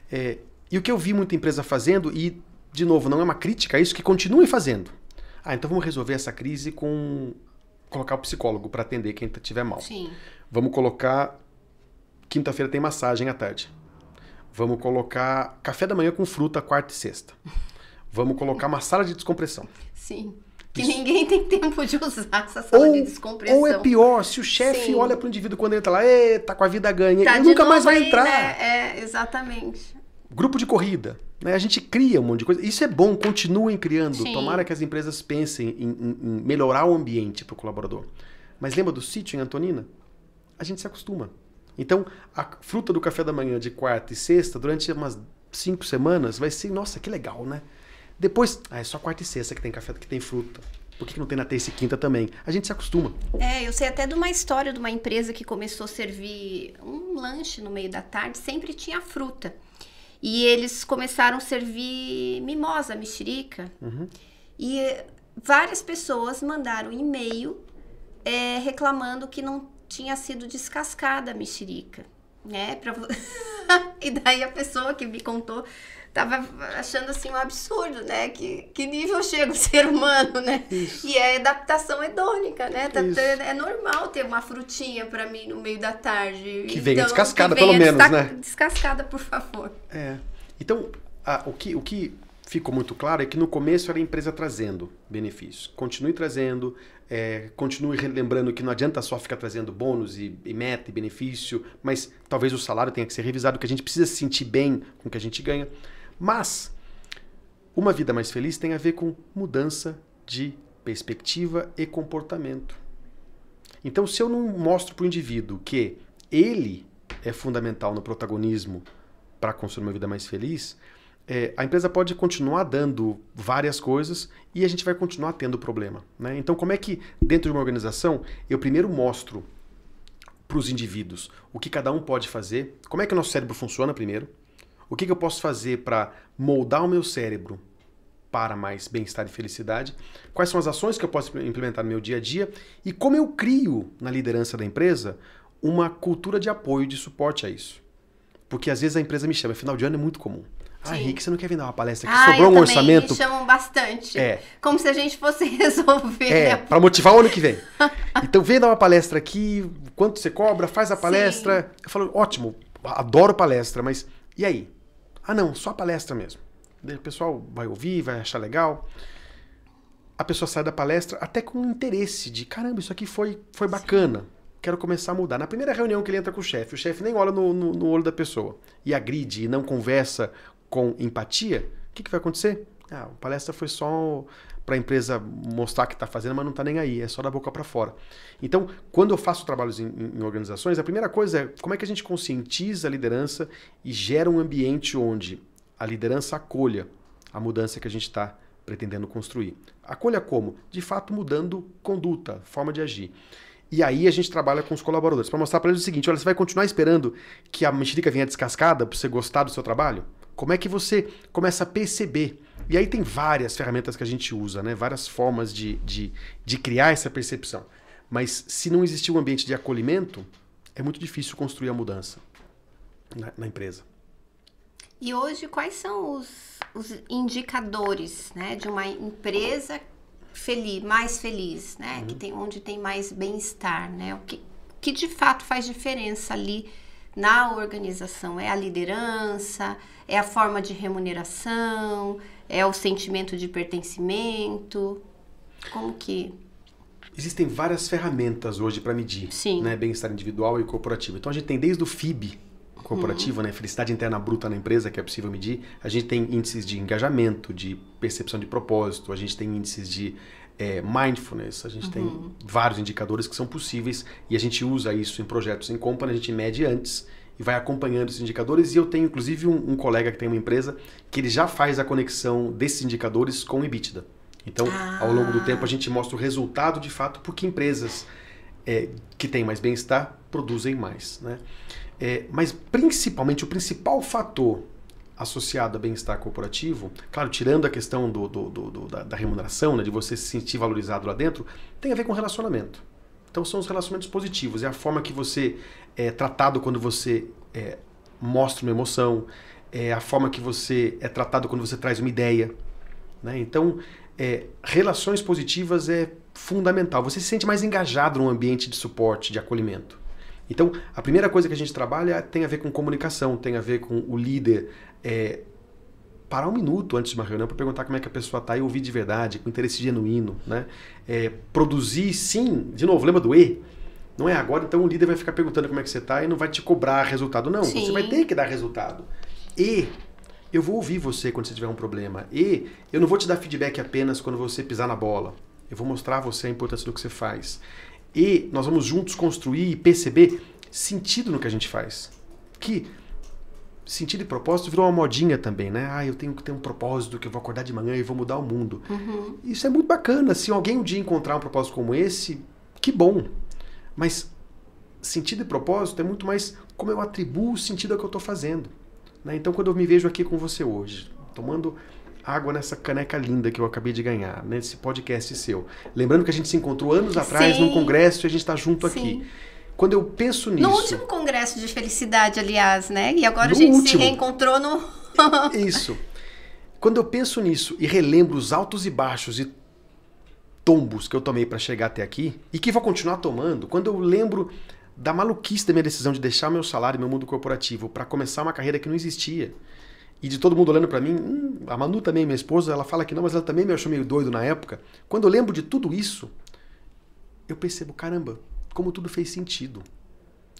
É, e o que eu vi muita empresa fazendo, e, de novo, não é uma crítica a isso, que continuem fazendo. Ah, então vamos resolver essa crise com colocar o psicólogo para atender quem estiver mal. Sim. Vamos colocar quinta-feira tem massagem à tarde. Vamos colocar café da manhã com fruta quarta e sexta. Vamos colocar uma sala de descompressão. Sim. Que Isso. ninguém tem tempo de usar essa sala ou, de descompressão. Ou é pior, se o chefe olha para o indivíduo quando ele está lá, tá com a vida ganha, tá ele nunca mais vai aí, entrar. Né? É, exatamente. Grupo de corrida. Né? A gente cria um monte de coisa. Isso é bom, continuem criando. Sim. Tomara que as empresas pensem em, em, em melhorar o ambiente para o colaborador. Mas lembra do sítio em Antonina? A gente se acostuma. Então, a fruta do café da manhã de quarta e sexta, durante umas cinco semanas, vai ser, nossa, que legal, né? Depois, ah, é só quarta e sexta que tem café, que tem fruta. Por que não tem na terça e quinta também? A gente se acostuma. É, eu sei até de uma história de uma empresa que começou a servir um lanche no meio da tarde, sempre tinha fruta. E eles começaram a servir mimosa, mexerica. Uhum. E várias pessoas mandaram e-mail é, reclamando que não tinha sido descascada a mexerica. Né? Pra... e daí a pessoa que me contou tava achando assim um absurdo, né? Que, que nível chega o ser humano, né? Isso. E é adaptação hedônica, né? Tá, é normal ter uma frutinha para mim no meio da tarde. Que venha então, descascada, que venha pelo menos, né? Descascada, por favor. É. Então, a, o, que, o que ficou muito claro é que no começo era a empresa trazendo benefícios. Continue trazendo, é, continue lembrando que não adianta só ficar trazendo bônus e, e, meta e benefício, mas talvez o salário tenha que ser revisado, que a gente precisa se sentir bem com o que a gente ganha. Mas uma vida mais feliz tem a ver com mudança de perspectiva e comportamento. Então, se eu não mostro para o indivíduo que ele é fundamental no protagonismo para construir uma vida mais feliz, é, a empresa pode continuar dando várias coisas e a gente vai continuar tendo problema. Né? Então, como é que, dentro de uma organização, eu primeiro mostro para os indivíduos. O que cada um pode fazer, como é que o nosso cérebro funciona primeiro, o que, que eu posso fazer para moldar o meu cérebro para mais bem-estar e felicidade, quais são as ações que eu posso implementar no meu dia a dia e como eu crio na liderança da empresa uma cultura de apoio, de suporte a isso. Porque às vezes a empresa me chama, final de ano é muito comum. Ah, Rick, você não quer vir dar uma palestra aqui? Ah, Sobrou um orçamento? Me chamam bastante. É. Como se a gente fosse resolver. É, para motivar o ano que vem. então vem dar uma palestra aqui, quanto você cobra, faz a palestra. Sim. Eu falo, ótimo, adoro palestra, mas e aí? Ah, não, só palestra mesmo. O pessoal vai ouvir, vai achar legal. A pessoa sai da palestra até com interesse de caramba, isso aqui foi, foi bacana. Quero começar a mudar. Na primeira reunião que ele entra com o chefe, o chefe nem olha no, no, no olho da pessoa e agride e não conversa com empatia, o que, que vai acontecer? Ah, a palestra foi só para a empresa mostrar que está fazendo, mas não está nem aí, é só da boca para fora. Então, quando eu faço trabalhos em, em, organizações, a primeira coisa é como é que a gente conscientiza a liderança e gera um ambiente onde a liderança acolha a mudança que a gente está pretendendo construir. Acolha como? De fato, mudando conduta, forma de agir. E aí a gente trabalha com os colaboradores para mostrar para eles o seguinte: olha, você vai continuar esperando que a mexerica venha descascada para você gostar do seu trabalho? Como é que você começa a perceber? E aí tem várias ferramentas que a gente usa, né? várias formas de, de, de criar essa percepção. Mas se não existir um ambiente de acolhimento, é muito difícil construir a mudança na, na empresa. E hoje, quais são os, os indicadores né, de uma empresa feliz, mais feliz, né? Uhum. Que tem, onde tem mais bem-estar, né? O que, que de fato faz diferença ali na organização? É a liderança? É a forma de remuneração? É o sentimento de pertencimimento? Como que. Existem várias ferramentas hoje para medir né, bem-estar individual e corporativo. Então a gente tem desde o FIB corporativo, uhum. né, felicidade interna bruta na empresa, que é possível medir. A gente tem índices de engajamento, de percepção de propósito, a gente tem índices de é, mindfulness, a gente uhum. tem vários indicadores que são possíveis e a gente usa isso em projetos em company, a gente mede antes e vai acompanhando esses indicadores. E eu tenho inclusive um, um, colega que tem uma empresa que ele já faz a conexão desses indicadores com o EBITDA. Então, ah. ao longo do tempo, a gente mostra o resultado de fato, porque empresas é, que têm mais bem-estar produzem mais. Né? É, mas principalmente, o principal fator associado a bem-estar corporativo, claro, tirando a questão do, do, do, do da, da, remuneração, né, de você se sentir valorizado lá dentro, tem a ver com relacionamento. Então são os relacionamentos positivos, é a forma que você é tratado quando você é, mostra uma emoção, é a forma que você é tratado quando você traz uma ideia. Né? Então, é, relações positivas é fundamental. Você se sente mais engajado num ambiente de suporte, de acolhimento. Então, a primeira coisa que a gente trabalha tem a ver com comunicação, tem a ver com o líder é, parar um minuto antes de uma reunião para perguntar como é que a pessoa está e ouvir de verdade, com interesse genuíno. Né? É, produzir, sim, de novo, lembra do E? Não é agora, então o líder vai ficar perguntando como é que você está e não vai te cobrar resultado. Não, sim. você vai ter que dar resultado. E eu vou ouvir você quando você tiver um problema. E eu não vou te dar feedback apenas quando você pisar na bola. Eu vou mostrar a você a importância do que você faz. E nós vamos juntos construir e perceber sentido no que a gente faz. Que sentido e propósito virou uma modinha também, né? Ah, eu tenho que ter um propósito que eu vou acordar de manhã e vou mudar o mundo. Uhum. Isso é muito bacana. Se alguém um dia encontrar um propósito como esse, que bom. Mas sentido e propósito é muito mais como eu atribuo o sentido ao que eu estou fazendo. Né? Então, quando eu me vejo aqui com você hoje, tomando água nessa caneca linda que eu acabei de ganhar, nesse podcast seu. Lembrando que a gente se encontrou anos atrás Sim. num congresso e a gente está junto Sim. aqui. Quando eu penso nisso. No último congresso de felicidade, aliás, né? E agora a gente último. se reencontrou no. Isso. Quando eu penso nisso e relembro os altos e baixos e tombos que eu tomei para chegar até aqui e que vou continuar tomando, quando eu lembro da maluquice da minha decisão de deixar meu salário, meu mundo corporativo, para começar uma carreira que não existia. E de todo mundo olhando para mim, hum, a Manu também, minha esposa, ela fala que não, mas ela também me achou meio doido na época. Quando eu lembro de tudo isso, eu percebo, caramba, como tudo fez sentido.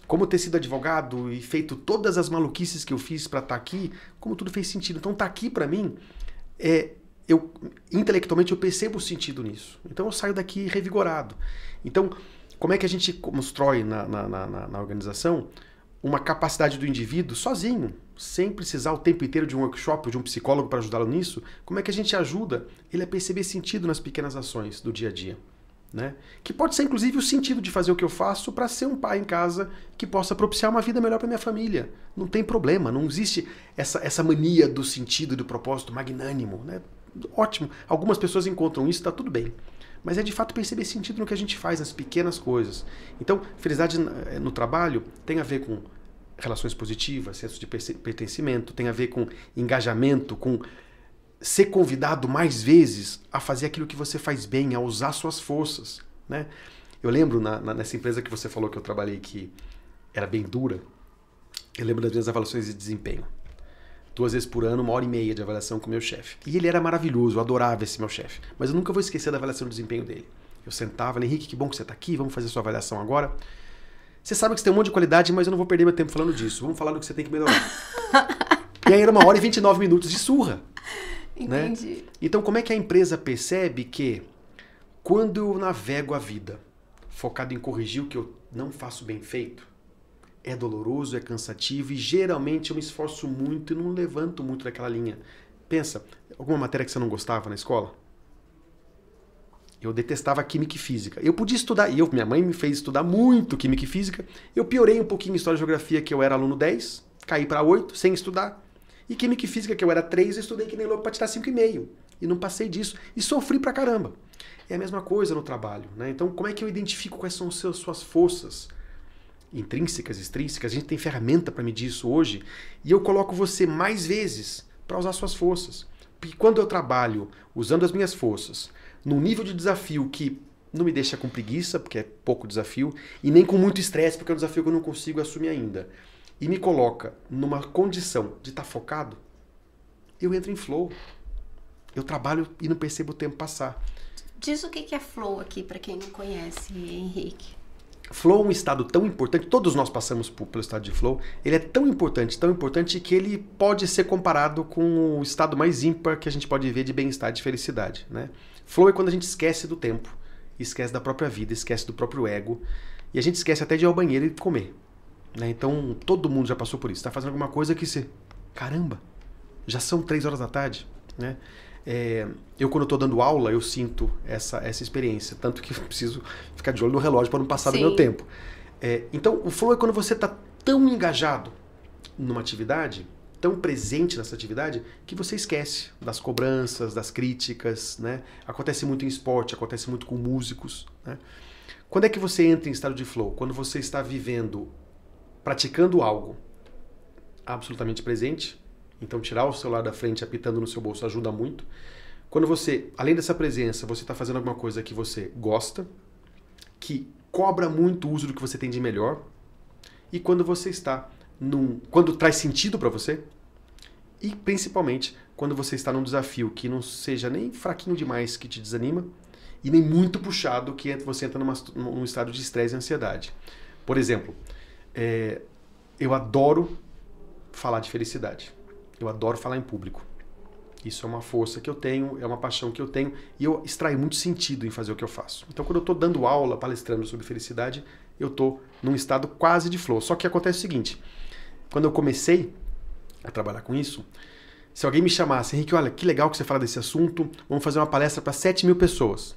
Como ter sido advogado e feito todas as maluquices que eu fiz para estar tá aqui, como tudo fez sentido. Então, tá aqui para mim, é, eu intelectualmente eu percebo o sentido nisso. Então, eu saio daqui revigorado. Então, como é que a gente constrói na, na, na, na organização uma capacidade do indivíduo sozinho, sem precisar o tempo inteiro de um workshop ou de um psicólogo para ajudá-lo nisso? Como é que a gente ajuda ele a perceber sentido nas pequenas ações do dia a dia? Né? Que pode ser, inclusive, o sentido de fazer o que eu faço para ser um pai em casa que possa propiciar uma vida melhor para minha família. Não tem problema, não existe essa, essa mania do sentido do propósito magnânimo. Né? Ótimo, algumas pessoas encontram isso, está tudo bem. Mas é de fato perceber sentido no que a gente faz, nas pequenas coisas. Então, felicidade eh, no trabalho tem a ver com relações positivas, senso de pertencimento, tem a ver com engajamento, com ser convidado mais vezes a fazer aquilo que você faz bem, a usar suas forças, né? Eu lembro na, na, nessa empresa que você falou que eu trabalhei que era bem dura. Eu lembro das minhas avaliações de desempenho. Duas vezes por ano, uma hora e meia de avaliação com o meu chefe. E ele era maravilhoso, eu adorava esse meu chefe. Mas eu nunca vou esquecer da avaliação de desempenho dele. Eu sentava, falei, Henrique, que bom que você está aqui, vamos fazer sua avaliação agora. Você sabe que você tem um monte de qualidade, mas eu não vou perder meu tempo falando disso. Vamos falar do que você tem que melhorar. e aí era uma hora e 29 minutos de surra. Né? Entendi. Né? Então, como é que a empresa percebe que quando eu navego a vida focado em corrigir o que eu não faço bem feito, é doloroso, é cansativo e geralmente eu me esforço muito e não levanto muito daquela linha. Pensa, alguma matéria que você não gostava na escola? Eu detestava química e física. Eu podia estudar, e eu, minha mãe me fez estudar muito química e física. Eu piorei um pouquinho em história e geografia, que eu era aluno 10, caí para 8 sem estudar. E química e física, que eu era 3, eu estudei que nem louco para tirar 5,5. E não passei disso. E sofri pra caramba. É a mesma coisa no trabalho. Né? Então, como é que eu identifico quais são as suas forças? Intrínsecas, extrínsecas. A gente tem ferramenta para medir isso hoje. E eu coloco você mais vezes para usar suas forças. Porque quando eu trabalho usando as minhas forças, num nível de desafio que não me deixa com preguiça, porque é pouco desafio, e nem com muito estresse, porque é um desafio que eu não consigo assumir ainda e me coloca numa condição de estar tá focado, eu entro em flow. Eu trabalho e não percebo o tempo passar. Diz o que é flow aqui para quem não conhece, Henrique. Flow é um estado tão importante, todos nós passamos por, pelo estado de flow. Ele é tão importante, tão importante que ele pode ser comparado com o estado mais ímpar que a gente pode ver de bem-estar, de felicidade. Né? Flow é quando a gente esquece do tempo, esquece da própria vida, esquece do próprio ego e a gente esquece até de ir ao banheiro e comer. Né? Então, todo mundo já passou por isso. Está fazendo alguma coisa que você. Caramba, já são três horas da tarde. Né? É, eu, quando estou dando aula, eu sinto essa, essa experiência. Tanto que eu preciso ficar de olho no relógio para não passar Sim. do meu tempo. É, então, o flow é quando você está tão engajado numa atividade, tão presente nessa atividade, que você esquece das cobranças, das críticas. Né? Acontece muito em esporte, acontece muito com músicos. Né? Quando é que você entra em estado de flow? Quando você está vivendo praticando algo absolutamente presente. Então, tirar o celular da frente apitando no seu bolso ajuda muito. Quando você, além dessa presença, você está fazendo alguma coisa que você gosta, que cobra muito o uso do que você tem de melhor, e quando você está num. quando traz sentido para você, e principalmente quando você está num desafio que não seja nem fraquinho demais que te desanima, e nem muito puxado que você entra numa, num estado de estresse e ansiedade. Por exemplo, é, eu adoro falar de felicidade. Eu adoro falar em público. Isso é uma força que eu tenho, é uma paixão que eu tenho e eu extraio muito sentido em fazer o que eu faço. Então, quando eu estou dando aula, palestrando sobre felicidade, eu estou num estado quase de flow. Só que acontece o seguinte: quando eu comecei a trabalhar com isso, se alguém me chamasse, Henrique, olha, que legal que você fala desse assunto, vamos fazer uma palestra para 7 mil pessoas.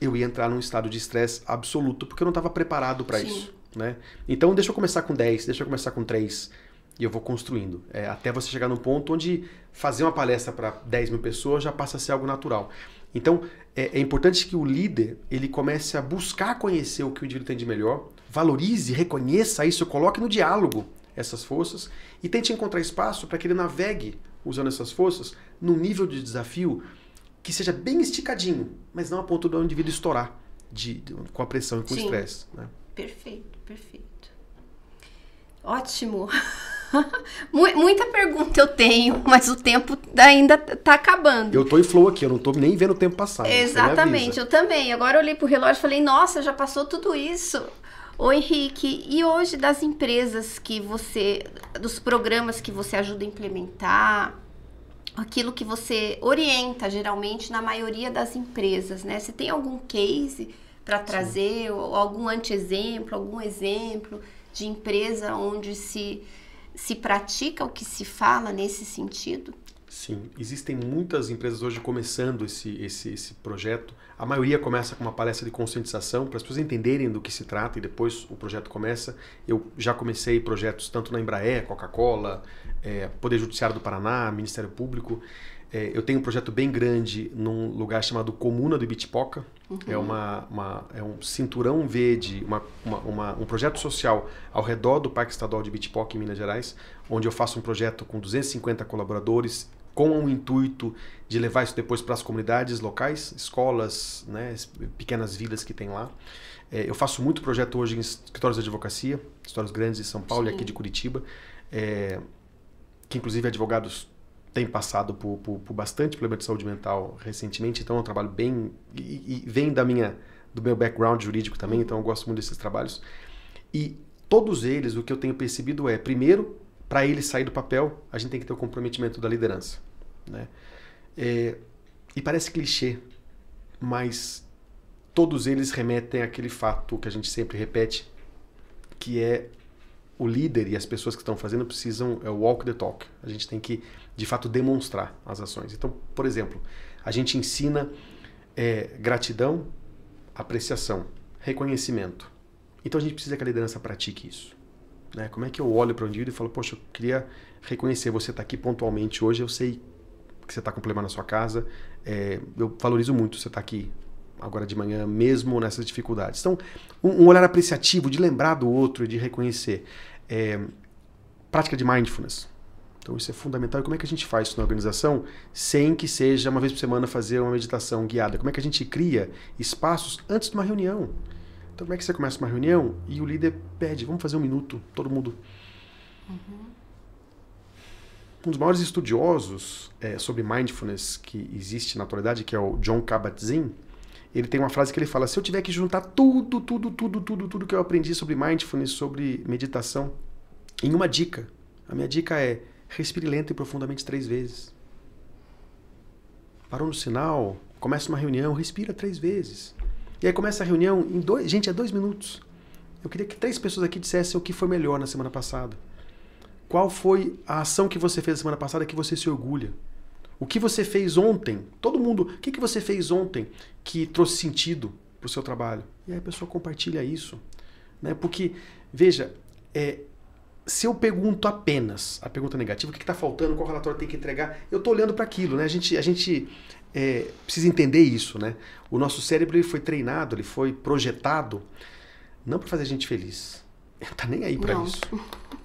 Eu ia entrar num estado de estresse absoluto, porque eu não estava preparado para isso. Né? Então, deixa eu começar com 10, deixa eu começar com 3 e eu vou construindo. É, até você chegar num ponto onde fazer uma palestra para 10 mil pessoas já passa a ser algo natural. Então, é, é, importante que o líder ele comece a buscar conhecer o que o indivíduo tem de melhor, valorize, reconheça isso, coloque no diálogo essas forças e tente encontrar espaço para que ele navegue usando essas forças num nível de desafio que seja bem esticadinho, mas não a ponto do indivíduo estourar de, de com a pressão e com Sim. o estresse. Né? Perfeito, perfeito. Ótimo. Muita pergunta eu tenho, mas o tempo ainda tá acabando. Eu tô em flow aqui, eu não tô nem vendo o tempo passar. Exatamente, eu também. Agora eu olhei pro relógio e falei, nossa, já passou tudo isso. Ô Henrique, e hoje das empresas que você, dos programas que você ajuda a implementar, aquilo que você orienta geralmente na maioria das empresas, né? Você tem algum case para trazer algum anteexemplo, algum exemplo de empresa onde se, se pratica o que se fala nesse sentido? Sim, existem muitas empresas hoje começando esse, esse, esse projeto. A maioria começa com uma palestra de conscientização para as pessoas entenderem do que se trata e depois o projeto começa. Eu já comecei projetos tanto na Embraer, Coca-Cola, é, Poder Judiciário do Paraná, Ministério Público. É, eu tenho um projeto bem grande num lugar chamado Comuna do Ibitipoca. Uhum. É, uma, uma, é um cinturão verde, uma, uma, uma, um projeto social ao redor do Parque Estadual de Ibitipoca, em Minas Gerais, onde eu faço um projeto com 250 colaboradores com o intuito de levar isso depois para as comunidades locais, escolas, né, pequenas vilas que tem lá. É, eu faço muito projeto hoje em escritórios de advocacia, escritórios grandes de São Paulo Sim. e aqui de Curitiba, é, que inclusive advogados têm passado por, por, por, bastante problema de saúde mental recentemente, então é um trabalho bem e, e vem da minha do meu background jurídico também, então eu gosto muito desses trabalhos. E todos eles, o que eu tenho percebido é, primeiro, para ele sair do papel, a gente tem que ter o comprometimento da liderança. Né? É, e parece clichê, mas todos eles remetem àquele fato que a gente sempre repete, que é o líder e as pessoas que estão fazendo precisam é walk the talk. A gente tem que, de fato, demonstrar as ações. Então, por exemplo, a gente ensina é, gratidão, apreciação, reconhecimento. Então a gente precisa que a liderança pratique isso. Né? Como é que eu olho para o indivíduo e falo, poxa, eu queria reconhecer, você está aqui pontualmente hoje, eu sei que você está com problema na sua casa, é, eu valorizo muito você estar tá aqui agora de manhã, mesmo nessas dificuldades. Então, um, um olhar apreciativo, de lembrar do outro e de reconhecer. É, prática de mindfulness. Então, isso é fundamental. E como é que a gente faz isso na organização sem que seja uma vez por semana fazer uma meditação guiada? Como é que a gente cria espaços antes de uma reunião? Então, como é que você começa uma reunião e o líder pede, vamos fazer um minuto, todo mundo. Uhum. Um dos maiores estudiosos é, sobre mindfulness que existe na atualidade, que é o John Kabat-Zinn, ele tem uma frase que ele fala: se eu tiver que juntar tudo, tudo, tudo, tudo, tudo que eu aprendi sobre mindfulness, sobre meditação, em uma dica, a minha dica é respire lento e profundamente três vezes. Parou no sinal, começa uma reunião, respira três vezes. E aí começa a reunião em dois. Gente, é dois minutos. Eu queria que três pessoas aqui dissessem o que foi melhor na semana passada. Qual foi a ação que você fez na semana passada que você se orgulha? O que você fez ontem? Todo mundo, o que, que você fez ontem que trouxe sentido para o seu trabalho? E aí a pessoa compartilha isso. Né? Porque, veja, é, se eu pergunto apenas a pergunta negativa, o que está faltando, qual relatório tem que entregar, eu estou olhando para aquilo. Né? A gente, a gente é, precisa entender isso, né? O nosso cérebro ele foi treinado, ele foi projetado não para fazer a gente feliz. Ele não tá nem aí para isso.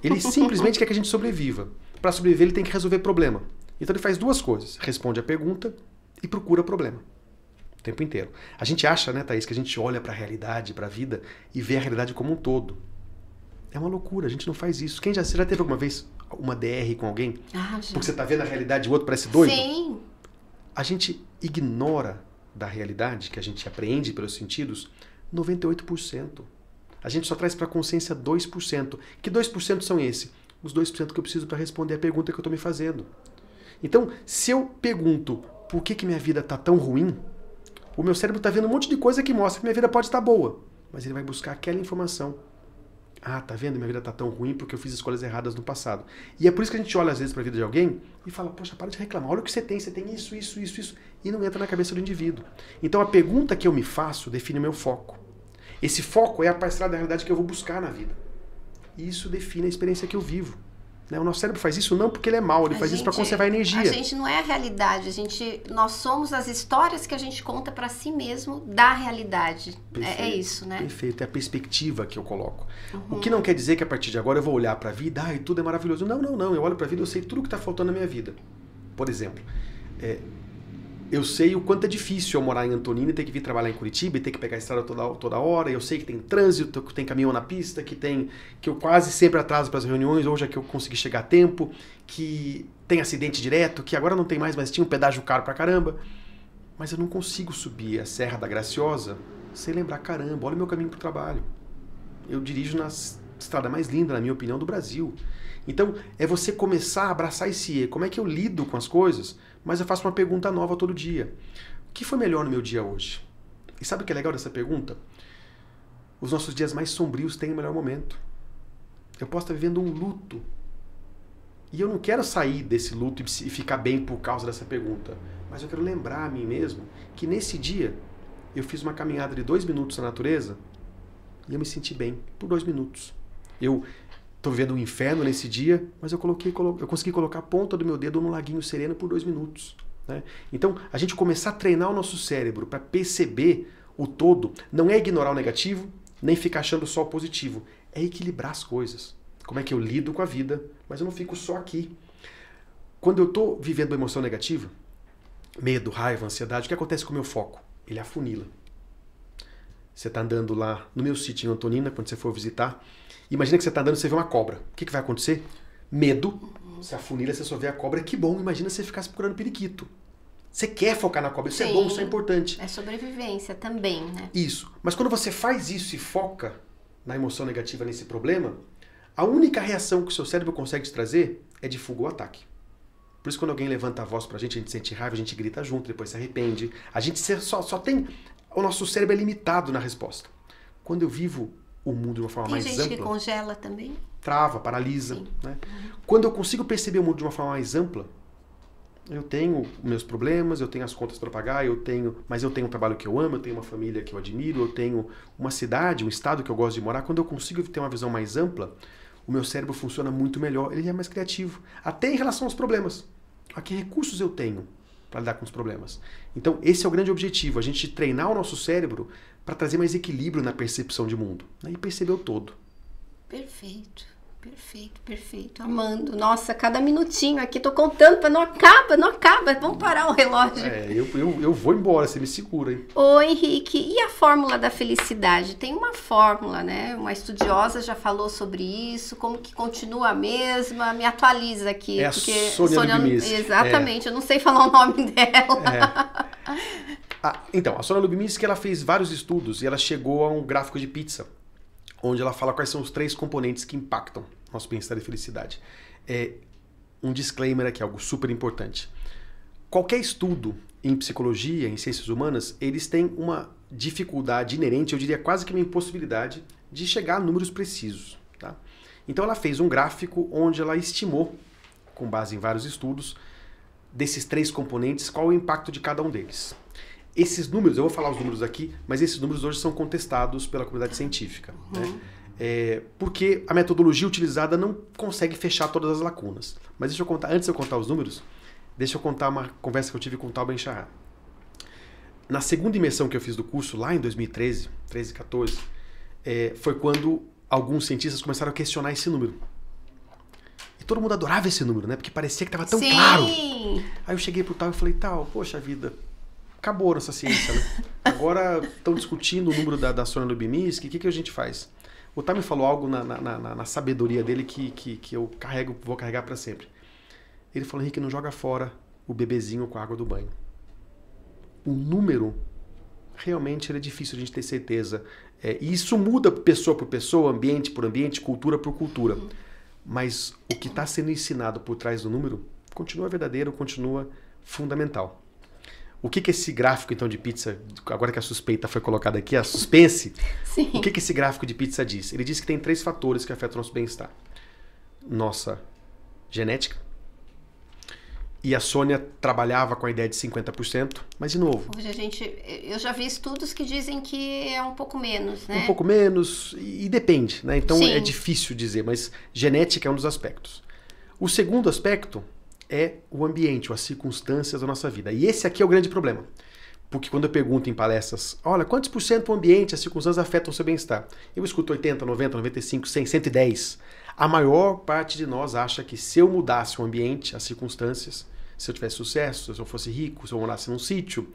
Ele simplesmente quer que a gente sobreviva. Para sobreviver, ele tem que resolver problema. Então ele faz duas coisas: responde a pergunta e procura problema. O tempo inteiro. A gente acha, né, Thaís, que a gente olha para a realidade, para a vida e vê a realidade como um todo. É uma loucura, a gente não faz isso. Quem já, você já teve alguma vez uma DR com alguém? Ah, já. Porque você tá vendo a realidade e o outro parece doido? Sim a gente ignora da realidade, que a gente apreende pelos sentidos, 98%. A gente só traz para a consciência 2%. Que 2% são esses? Os 2% que eu preciso para responder a pergunta que eu estou me fazendo. Então, se eu pergunto por que, que minha vida está tão ruim, o meu cérebro está vendo um monte de coisa que mostra que minha vida pode estar boa. Mas ele vai buscar aquela informação ah, tá vendo? Minha vida tá tão ruim porque eu fiz escolhas erradas no passado. E é por isso que a gente olha às vezes para a vida de alguém e fala: "Poxa, para de reclamar. Olha o que você tem, você tem isso, isso, isso, isso", e não entra na cabeça do indivíduo. Então a pergunta que eu me faço define o meu foco. Esse foco é a parcela da realidade que eu vou buscar na vida. E isso define a experiência que eu vivo. Né? O nosso cérebro faz isso não porque ele é mau, ele a faz gente, isso para conservar energia. A gente não é a realidade, a gente, nós somos as histórias que a gente conta para si mesmo da realidade. Perfeito, é, é, isso, né? Perfeito, é a perspectiva que eu coloco. Uhum. O que não quer dizer que a partir de agora eu vou olhar para a vida ah, e tudo é maravilhoso. Não, não, não. Eu olho para a vida, eu sei tudo que está faltando na minha vida. Por exemplo, é, eu sei o quanto é difícil eu morar em Antonina e ter que vir trabalhar em Curitiba e ter que pegar a estrada toda, toda hora. Eu sei que tem trânsito, que tem caminhão na pista, que tem que eu quase sempre atraso para as reuniões, hoje é que eu consegui chegar a tempo, que tem acidente direto, que agora não tem mais, mas tinha um pedágio caro pra caramba. Mas eu não consigo subir a Serra da Graciosa sem lembrar, caramba, olha o meu caminho para o trabalho. Eu dirijo na estrada mais linda, na minha opinião, do Brasil. Então, é você começar a abraçar esse como é que eu lido com as coisas mas eu faço uma pergunta nova todo dia. O que foi melhor no meu dia hoje? E sabe o que é legal dessa pergunta? Os nossos dias mais sombrios têm o melhor momento. Eu posso estar vivendo um luto. E eu não quero sair desse luto e ficar bem por causa dessa pergunta. Mas eu quero lembrar a mim mesmo que nesse dia eu fiz uma caminhada de dois minutos na natureza e eu me senti bem por dois minutos. Eu estou vivendo um inferno nesse dia, mas eu coloquei, eu consegui colocar a ponta do meu dedo no laguinho sereno por dois minutos. Né? Então, a gente começar a treinar o nosso cérebro para perceber o todo, não é ignorar o negativo, nem ficar achando só o positivo, é equilibrar as coisas. Como é que eu lido com a vida, mas eu não fico só aqui. Quando eu estou vivendo uma emoção negativa, medo, raiva, ansiedade, o que acontece com o meu foco? Ele afunila. Você está andando lá no meu sítio em Antonina, quando você for visitar. Imagina que você está andando e você vê uma cobra. O que, que vai acontecer? Medo. Você afunila, você só vê a cobra. Que bom, imagina você ficar procurando periquito. Você quer focar na cobra, isso Sim, é bom, isso é importante. É sobrevivência também, né? Isso. Mas quando você faz isso e foca na emoção negativa, nesse problema, a única reação que o seu cérebro consegue te trazer é de fuga ou ataque. Por isso, quando alguém levanta a voz pra gente, a gente sente raiva, a gente grita junto, depois se arrepende. A gente só, só tem. O nosso cérebro é limitado na resposta. Quando eu vivo o mundo de uma forma tem mais ampla. Tem gente que congela também? Trava, paralisa. Né? Quando eu consigo perceber o mundo de uma forma mais ampla, eu tenho meus problemas, eu tenho as contas para pagar, eu tenho, mas eu tenho um trabalho que eu amo, eu tenho uma família que eu admiro, eu tenho uma cidade, um estado que eu gosto de morar. Quando eu consigo ter uma visão mais ampla, o meu cérebro funciona muito melhor, ele é mais criativo, até em relação aos problemas a que recursos eu tenho para lidar com os problemas. Então, esse é o grande objetivo, a gente treinar o nosso cérebro para trazer mais equilíbrio na percepção de mundo perceber o todo. Perfeito. Perfeito, perfeito. Amando. Nossa, cada minutinho aqui, tô contando para não acaba, não acaba. Vamos parar o relógio. É, eu, eu, eu vou embora, você me segura, hein? Ô, Henrique, e a fórmula da felicidade? Tem uma fórmula, né? Uma estudiosa já falou sobre isso, como que continua a mesma? Me atualiza aqui. É porque a Sônia, Sônia Exatamente, é. eu não sei falar o nome dela. É. Ah, então, a Sônia Lubiminski, ela fez vários estudos e ela chegou a um gráfico de pizza onde ela fala quais são os três componentes que impactam nosso bem-estar e felicidade. É um disclaimer aqui, algo super importante. Qualquer estudo em psicologia, em ciências humanas, eles têm uma dificuldade inerente, eu diria quase que uma impossibilidade, de chegar a números precisos. Tá? Então ela fez um gráfico onde ela estimou, com base em vários estudos, desses três componentes, qual o impacto de cada um deles. Esses números, eu vou falar os números aqui, mas esses números hoje são contestados pela comunidade científica. Uhum. Né? É, porque a metodologia utilizada não consegue fechar todas as lacunas. Mas deixa eu contar, antes de eu contar os números, deixa eu contar uma conversa que eu tive com o Tal Ben Shahar. Na segunda imersão que eu fiz do curso, lá em 2013, 13, 14, é, foi quando alguns cientistas começaram a questionar esse número. Todo mundo adorava esse número, né? Porque parecia que estava tão Sim. claro. Aí eu cheguei pro Tal e falei, Tal, poxa vida, acabou nossa ciência, né? Agora estão discutindo o número da, da Sônia o que, que a gente faz? O Time falou algo na, na, na, na, sabedoria dele que, que, que eu carrego, vou carregar para sempre. Ele falou, Henrique, não joga fora o bebezinho com a água do banho. O número, realmente, é difícil a gente ter certeza. É, e isso muda pessoa por pessoa, ambiente por ambiente, cultura por cultura. Mas o que está sendo ensinado por trás do número continua verdadeiro, continua fundamental. O que, que esse gráfico então de pizza, agora que a suspeita foi colocada aqui, a suspense, Sim. o que, que esse gráfico de pizza diz? Ele diz que tem três fatores que afetam o nosso bem-estar: nossa genética. E a Sônia trabalhava com a ideia de 50%, mas de novo. Hoje a gente, eu já vi estudos que dizem que é um pouco menos, né? Um pouco menos, e, e depende, né? Então Sim. é difícil dizer, mas genética é um dos aspectos. O segundo aspecto é o ambiente, ou as circunstâncias da nossa vida. E esse aqui é o grande problema. Porque quando eu pergunto em palestras, olha, quantos por cento o ambiente, as circunstâncias afetam o seu bem-estar? Eu escuto 80, 90, 95, 100, 110. A maior parte de nós acha que se eu mudasse o ambiente, as circunstâncias, se eu tivesse sucesso, se eu fosse rico, se eu morasse num sítio,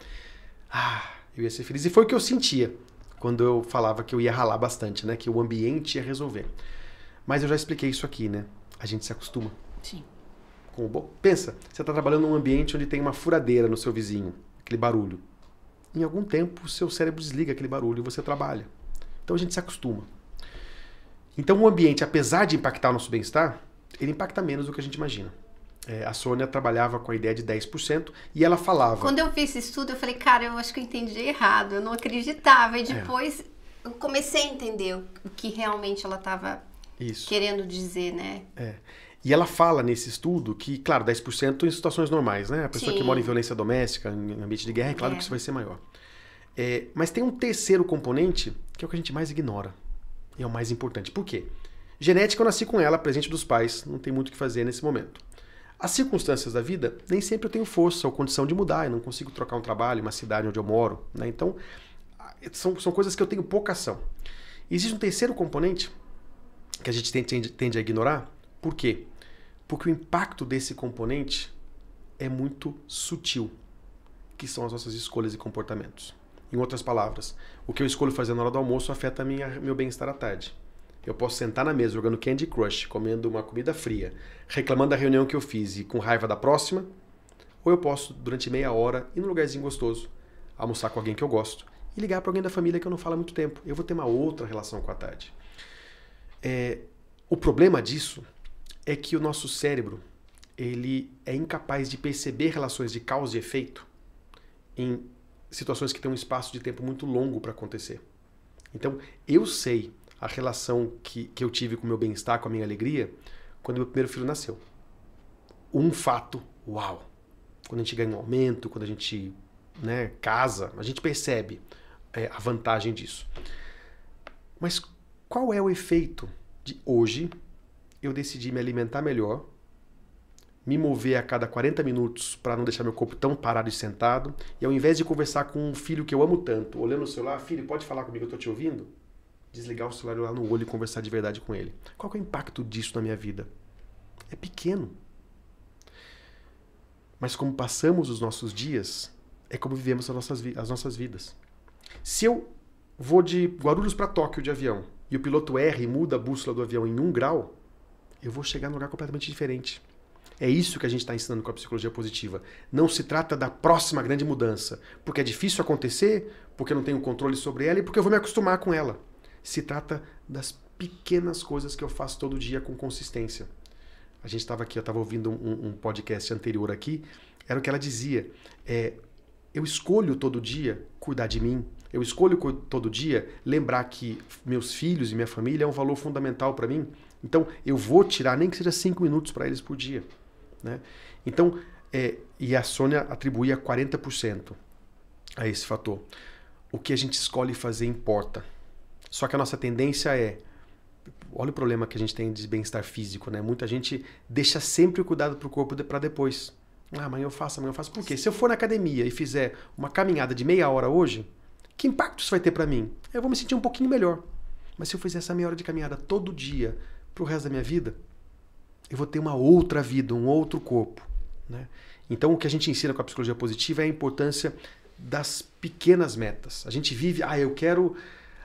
ah, eu ia ser feliz. E foi o que eu sentia quando eu falava que eu ia ralar bastante, né? Que o ambiente ia resolver. Mas eu já expliquei isso aqui, né? A gente se acostuma. Sim com o bo... Pensa, você está trabalhando num ambiente onde tem uma furadeira no seu vizinho, aquele barulho. Em algum tempo, o seu cérebro desliga aquele barulho e você trabalha. Então a gente se acostuma. Então o ambiente, apesar de impactar o nosso bem-estar, ele impacta menos do que a gente imagina. É, a Sônia trabalhava com a ideia de 10% e ela falava. Quando eu vi esse estudo, eu falei, cara, eu acho que eu entendi errado, eu não acreditava. E é. depois é. eu comecei a entender o que realmente ela estava querendo dizer, né? É. E ela fala nesse estudo que, claro, 10% em situações normais, né? A pessoa Sim. que mora em violência doméstica, em ambiente de guerra, é claro É. que isso vai ser maior. É, mas tem um terceiro componente que é o que a gente mais ignora. É o mais importante. Por quê? Genética, eu nasci com ela, presente dos pais, não tem muito o que fazer nesse momento. As circunstâncias da vida, nem sempre eu tenho força ou condição de mudar, eu não consigo trocar um trabalho, uma cidade onde eu moro, né? Então, são, são coisas que eu tenho pouca ação. Existe um terceiro componente que a gente tende, tende a ignorar. Por quê? Porque o impacto desse componente é muito sutil, que são as nossas escolhas e comportamentos. Em outras palavras, o que eu escolho fazer na hora do almoço afeta minha, meu bem-estar à tarde. Eu posso sentar na mesa jogando Candy Crush, comendo uma comida fria, reclamando da reunião que eu fiz e com raiva da próxima, ou eu posso, durante meia hora, ir num lugarzinho gostoso, almoçar com alguém que eu gosto e ligar para alguém da família que eu não falo há muito tempo. Eu vou ter uma outra relação com a tarde. É, o problema disso é que o nosso cérebro ele é incapaz de perceber relações de causa e efeito em situações que têm um espaço de tempo muito longo para acontecer. Então, eu sei a relação que, que eu tive com o meu bem-estar, com a minha alegria, quando meu primeiro filho nasceu. Um fato, uau! Quando a gente ganha um aumento, quando a gente né, casa, a gente percebe é, a vantagem disso. Mas qual é o efeito de hoje eu decidir me alimentar melhor, me mover a cada 40 minutos para não deixar meu corpo tão parado e sentado, e ao invés de conversar com um filho que eu amo tanto, olhando o celular, filho, pode falar comigo, eu tô te ouvindo? Desligar o celular lá no olho e conversar de verdade com ele. Qual é o impacto disso na minha vida? É pequeno. Mas como passamos os nossos dias, é como vivemos as nossas, as nossas vidas. Se eu vou de Guarulhos para Tóquio de avião e o piloto e muda a bússola do avião em um grau, eu vou chegar num lugar completamente diferente. É isso que a gente está ensinando com a psicologia positiva. Não se trata da próxima grande mudança, porque é difícil acontecer, porque eu não tenho controle sobre ela e porque eu vou me acostumar com ela. Se trata das pequenas coisas que eu faço todo dia com consistência. A gente estava aqui, eu estava ouvindo um, um, podcast anterior aqui, era o que ela dizia. É, eu escolho todo dia cuidar de mim. Eu escolho todo dia lembrar que meus filhos e minha família é um valor fundamental para mim. Então, eu vou tirar nem que seja cinco minutos para eles por dia. Né? Então, é, e a Sônia atribuía 40% a esse fator. O que a gente escolhe fazer importa. Só que a nossa tendência é. Olha o problema que a gente tem de bem-estar físico, né? Muita gente deixa sempre o cuidado para o corpo para depois. Ah, amanhã eu faço, amanhã eu faço. Por quê? Se eu for na academia e fizer uma caminhada de meia hora hoje, que impacto isso vai ter para mim? Eu vou me sentir um pouquinho melhor. Mas se eu fizer essa meia hora de caminhada todo dia para o resto da minha vida, eu vou ter uma outra vida, um outro corpo. Né? Então, o que a gente ensina com a psicologia positiva é a importância das pequenas metas. A gente vive, ah, eu quero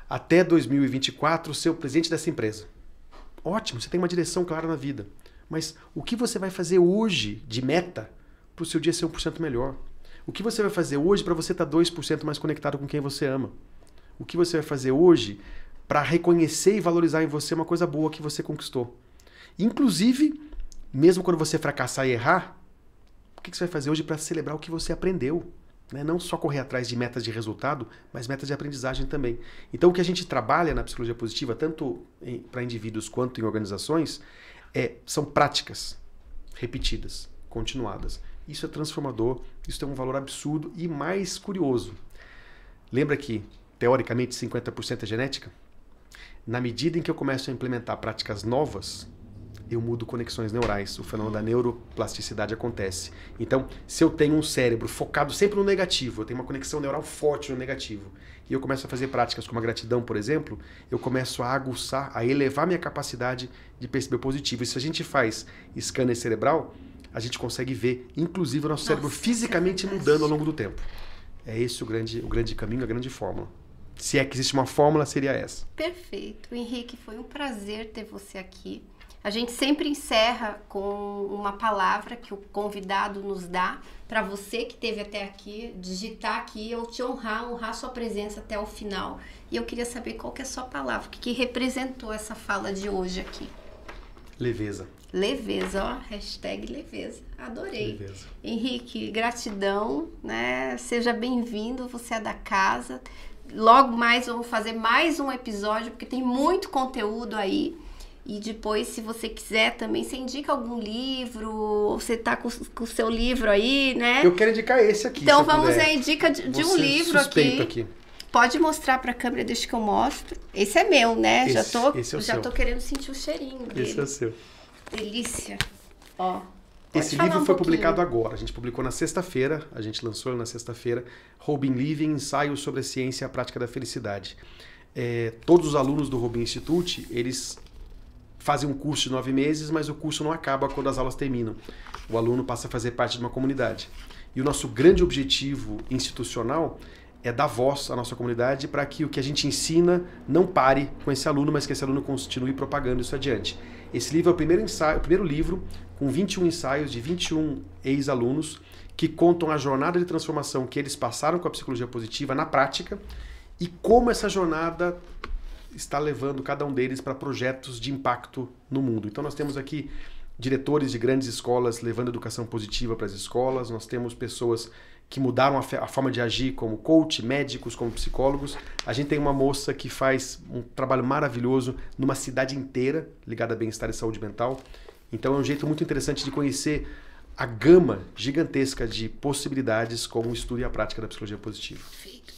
até 2024 ser o presidente dessa empresa. Ótimo, você tem uma direção clara na vida. Mas o que você vai fazer hoje de meta para o seu dia ser 1% melhor? O que você vai fazer hoje para você estar tá 2% mais conectado com quem você ama? O que você vai fazer hoje para reconhecer e valorizar em você uma coisa boa que você conquistou? Inclusive, mesmo quando você fracassar e errar, o que você vai fazer hoje para celebrar o que você aprendeu? Né? Não só correr atrás de metas de resultado, mas metas de aprendizagem também. Então, o que a gente trabalha na psicologia positiva, tanto para indivíduos quanto em organizações, é, são práticas repetidas, continuadas. Isso é transformador, isso tem um valor absurdo e mais curioso. Lembra que, teoricamente, 50% é genética? Na medida em que eu começo a implementar práticas novas, eu mudo conexões neurais. O fenômeno da neuroplasticidade acontece. Então, se eu tenho um cérebro focado sempre no negativo, eu tenho uma conexão neural forte no negativo, e eu começo a fazer práticas como a gratidão, por exemplo, eu começo a aguçar, a elevar minha capacidade de perceber o positivo. E se a gente faz scanner cerebral, a gente consegue ver, inclusive, o nosso Nossa, cérebro fisicamente é mudando ao longo do tempo. É esse o grande, o grande caminho, a grande fórmula. Se é que existe uma fórmula, seria essa. Perfeito. Henrique, foi um prazer ter você aqui. A gente sempre encerra com uma palavra que o convidado nos dá para você que esteve até aqui, digitar aqui, eu te honrar, honrar sua presença até o final. E eu queria saber qual que é a sua palavra, o que, que representou essa fala de hoje aqui. Leveza. Leveza, ó, hashtag leveza. Adorei. Leveza. Henrique, gratidão, né? Seja bem-vindo, você é da casa. Logo mais vamos fazer mais um episódio, porque tem muito conteúdo aí. E depois, se você quiser também, você indica algum livro, você tá com, o seu livro aí, né? Eu quero indicar esse aqui. Então vamos puder. aí, dica de, de um livro aqui. aqui. Pode mostrar para a câmera, deixa que eu mostro. Esse é meu, né? Esse, já tô, esse é o já seu. tô querendo sentir o cheirinho dele. Esse é o seu. Delícia. Ó. Esse livro um foi publicado agora. A gente publicou na sexta-feira, a gente lançou na sexta-feira. Robin Living, ensaio sobre a ciência e a prática da felicidade. É, todos os alunos do Robin Institute, eles fazem um curso de nove meses, mas o curso não acaba quando as aulas terminam. O aluno passa a fazer parte de uma comunidade. E o nosso grande objetivo institucional é dar voz à nossa comunidade para que o que a gente ensina não pare com esse aluno, mas que esse aluno continue propagando isso adiante. Esse livro é o primeiro, ensaio, o primeiro livro com 21 ensaios de 21 ex-alunos que contam a jornada de transformação que eles passaram com a psicologia positiva na prática e como essa jornada está levando cada um deles para projetos de impacto no mundo. Então nós temos aqui diretores de grandes escolas levando educação positiva para as escolas, nós temos pessoas que mudaram a, a, forma de agir como coach, médicos, como psicólogos. A gente tem uma moça que faz um trabalho maravilhoso numa cidade inteira ligada a bem-estar e saúde mental. Então é um jeito muito interessante de conhecer a gama gigantesca de possibilidades como o estudo e a prática da psicologia positiva.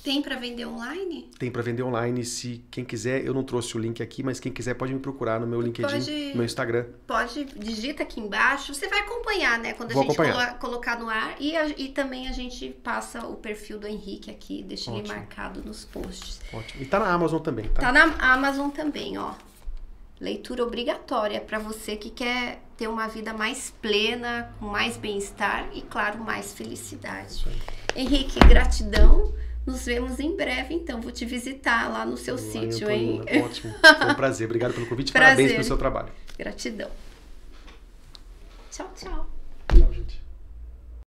Tem para vender online? Tem para vender online. Se quem quiser, eu não trouxe o link aqui, mas quem quiser pode me procurar no meu LinkedIn, pode, no meu Instagram. Pode, digita aqui embaixo. Você vai acompanhar, né? Quando Vou a gente colo colocar no ar. E, a, e também a gente passa o perfil do Henrique aqui, deixa Ótimo. ele marcado nos posts. Ótimo. E tá na Amazon também, tá? Tá na Amazon também, ó. Leitura obrigatória para você que quer ter uma vida mais plena, com mais bem-estar e, claro, mais felicidade. Henrique, gratidão. Nos vemos em breve, então. Vou te visitar lá no seu Olá, sítio, hein? Ótimo. Foi um prazer. Obrigado pelo convite. Prazer. Parabéns pelo seu trabalho. Gratidão. Tchau, tchau.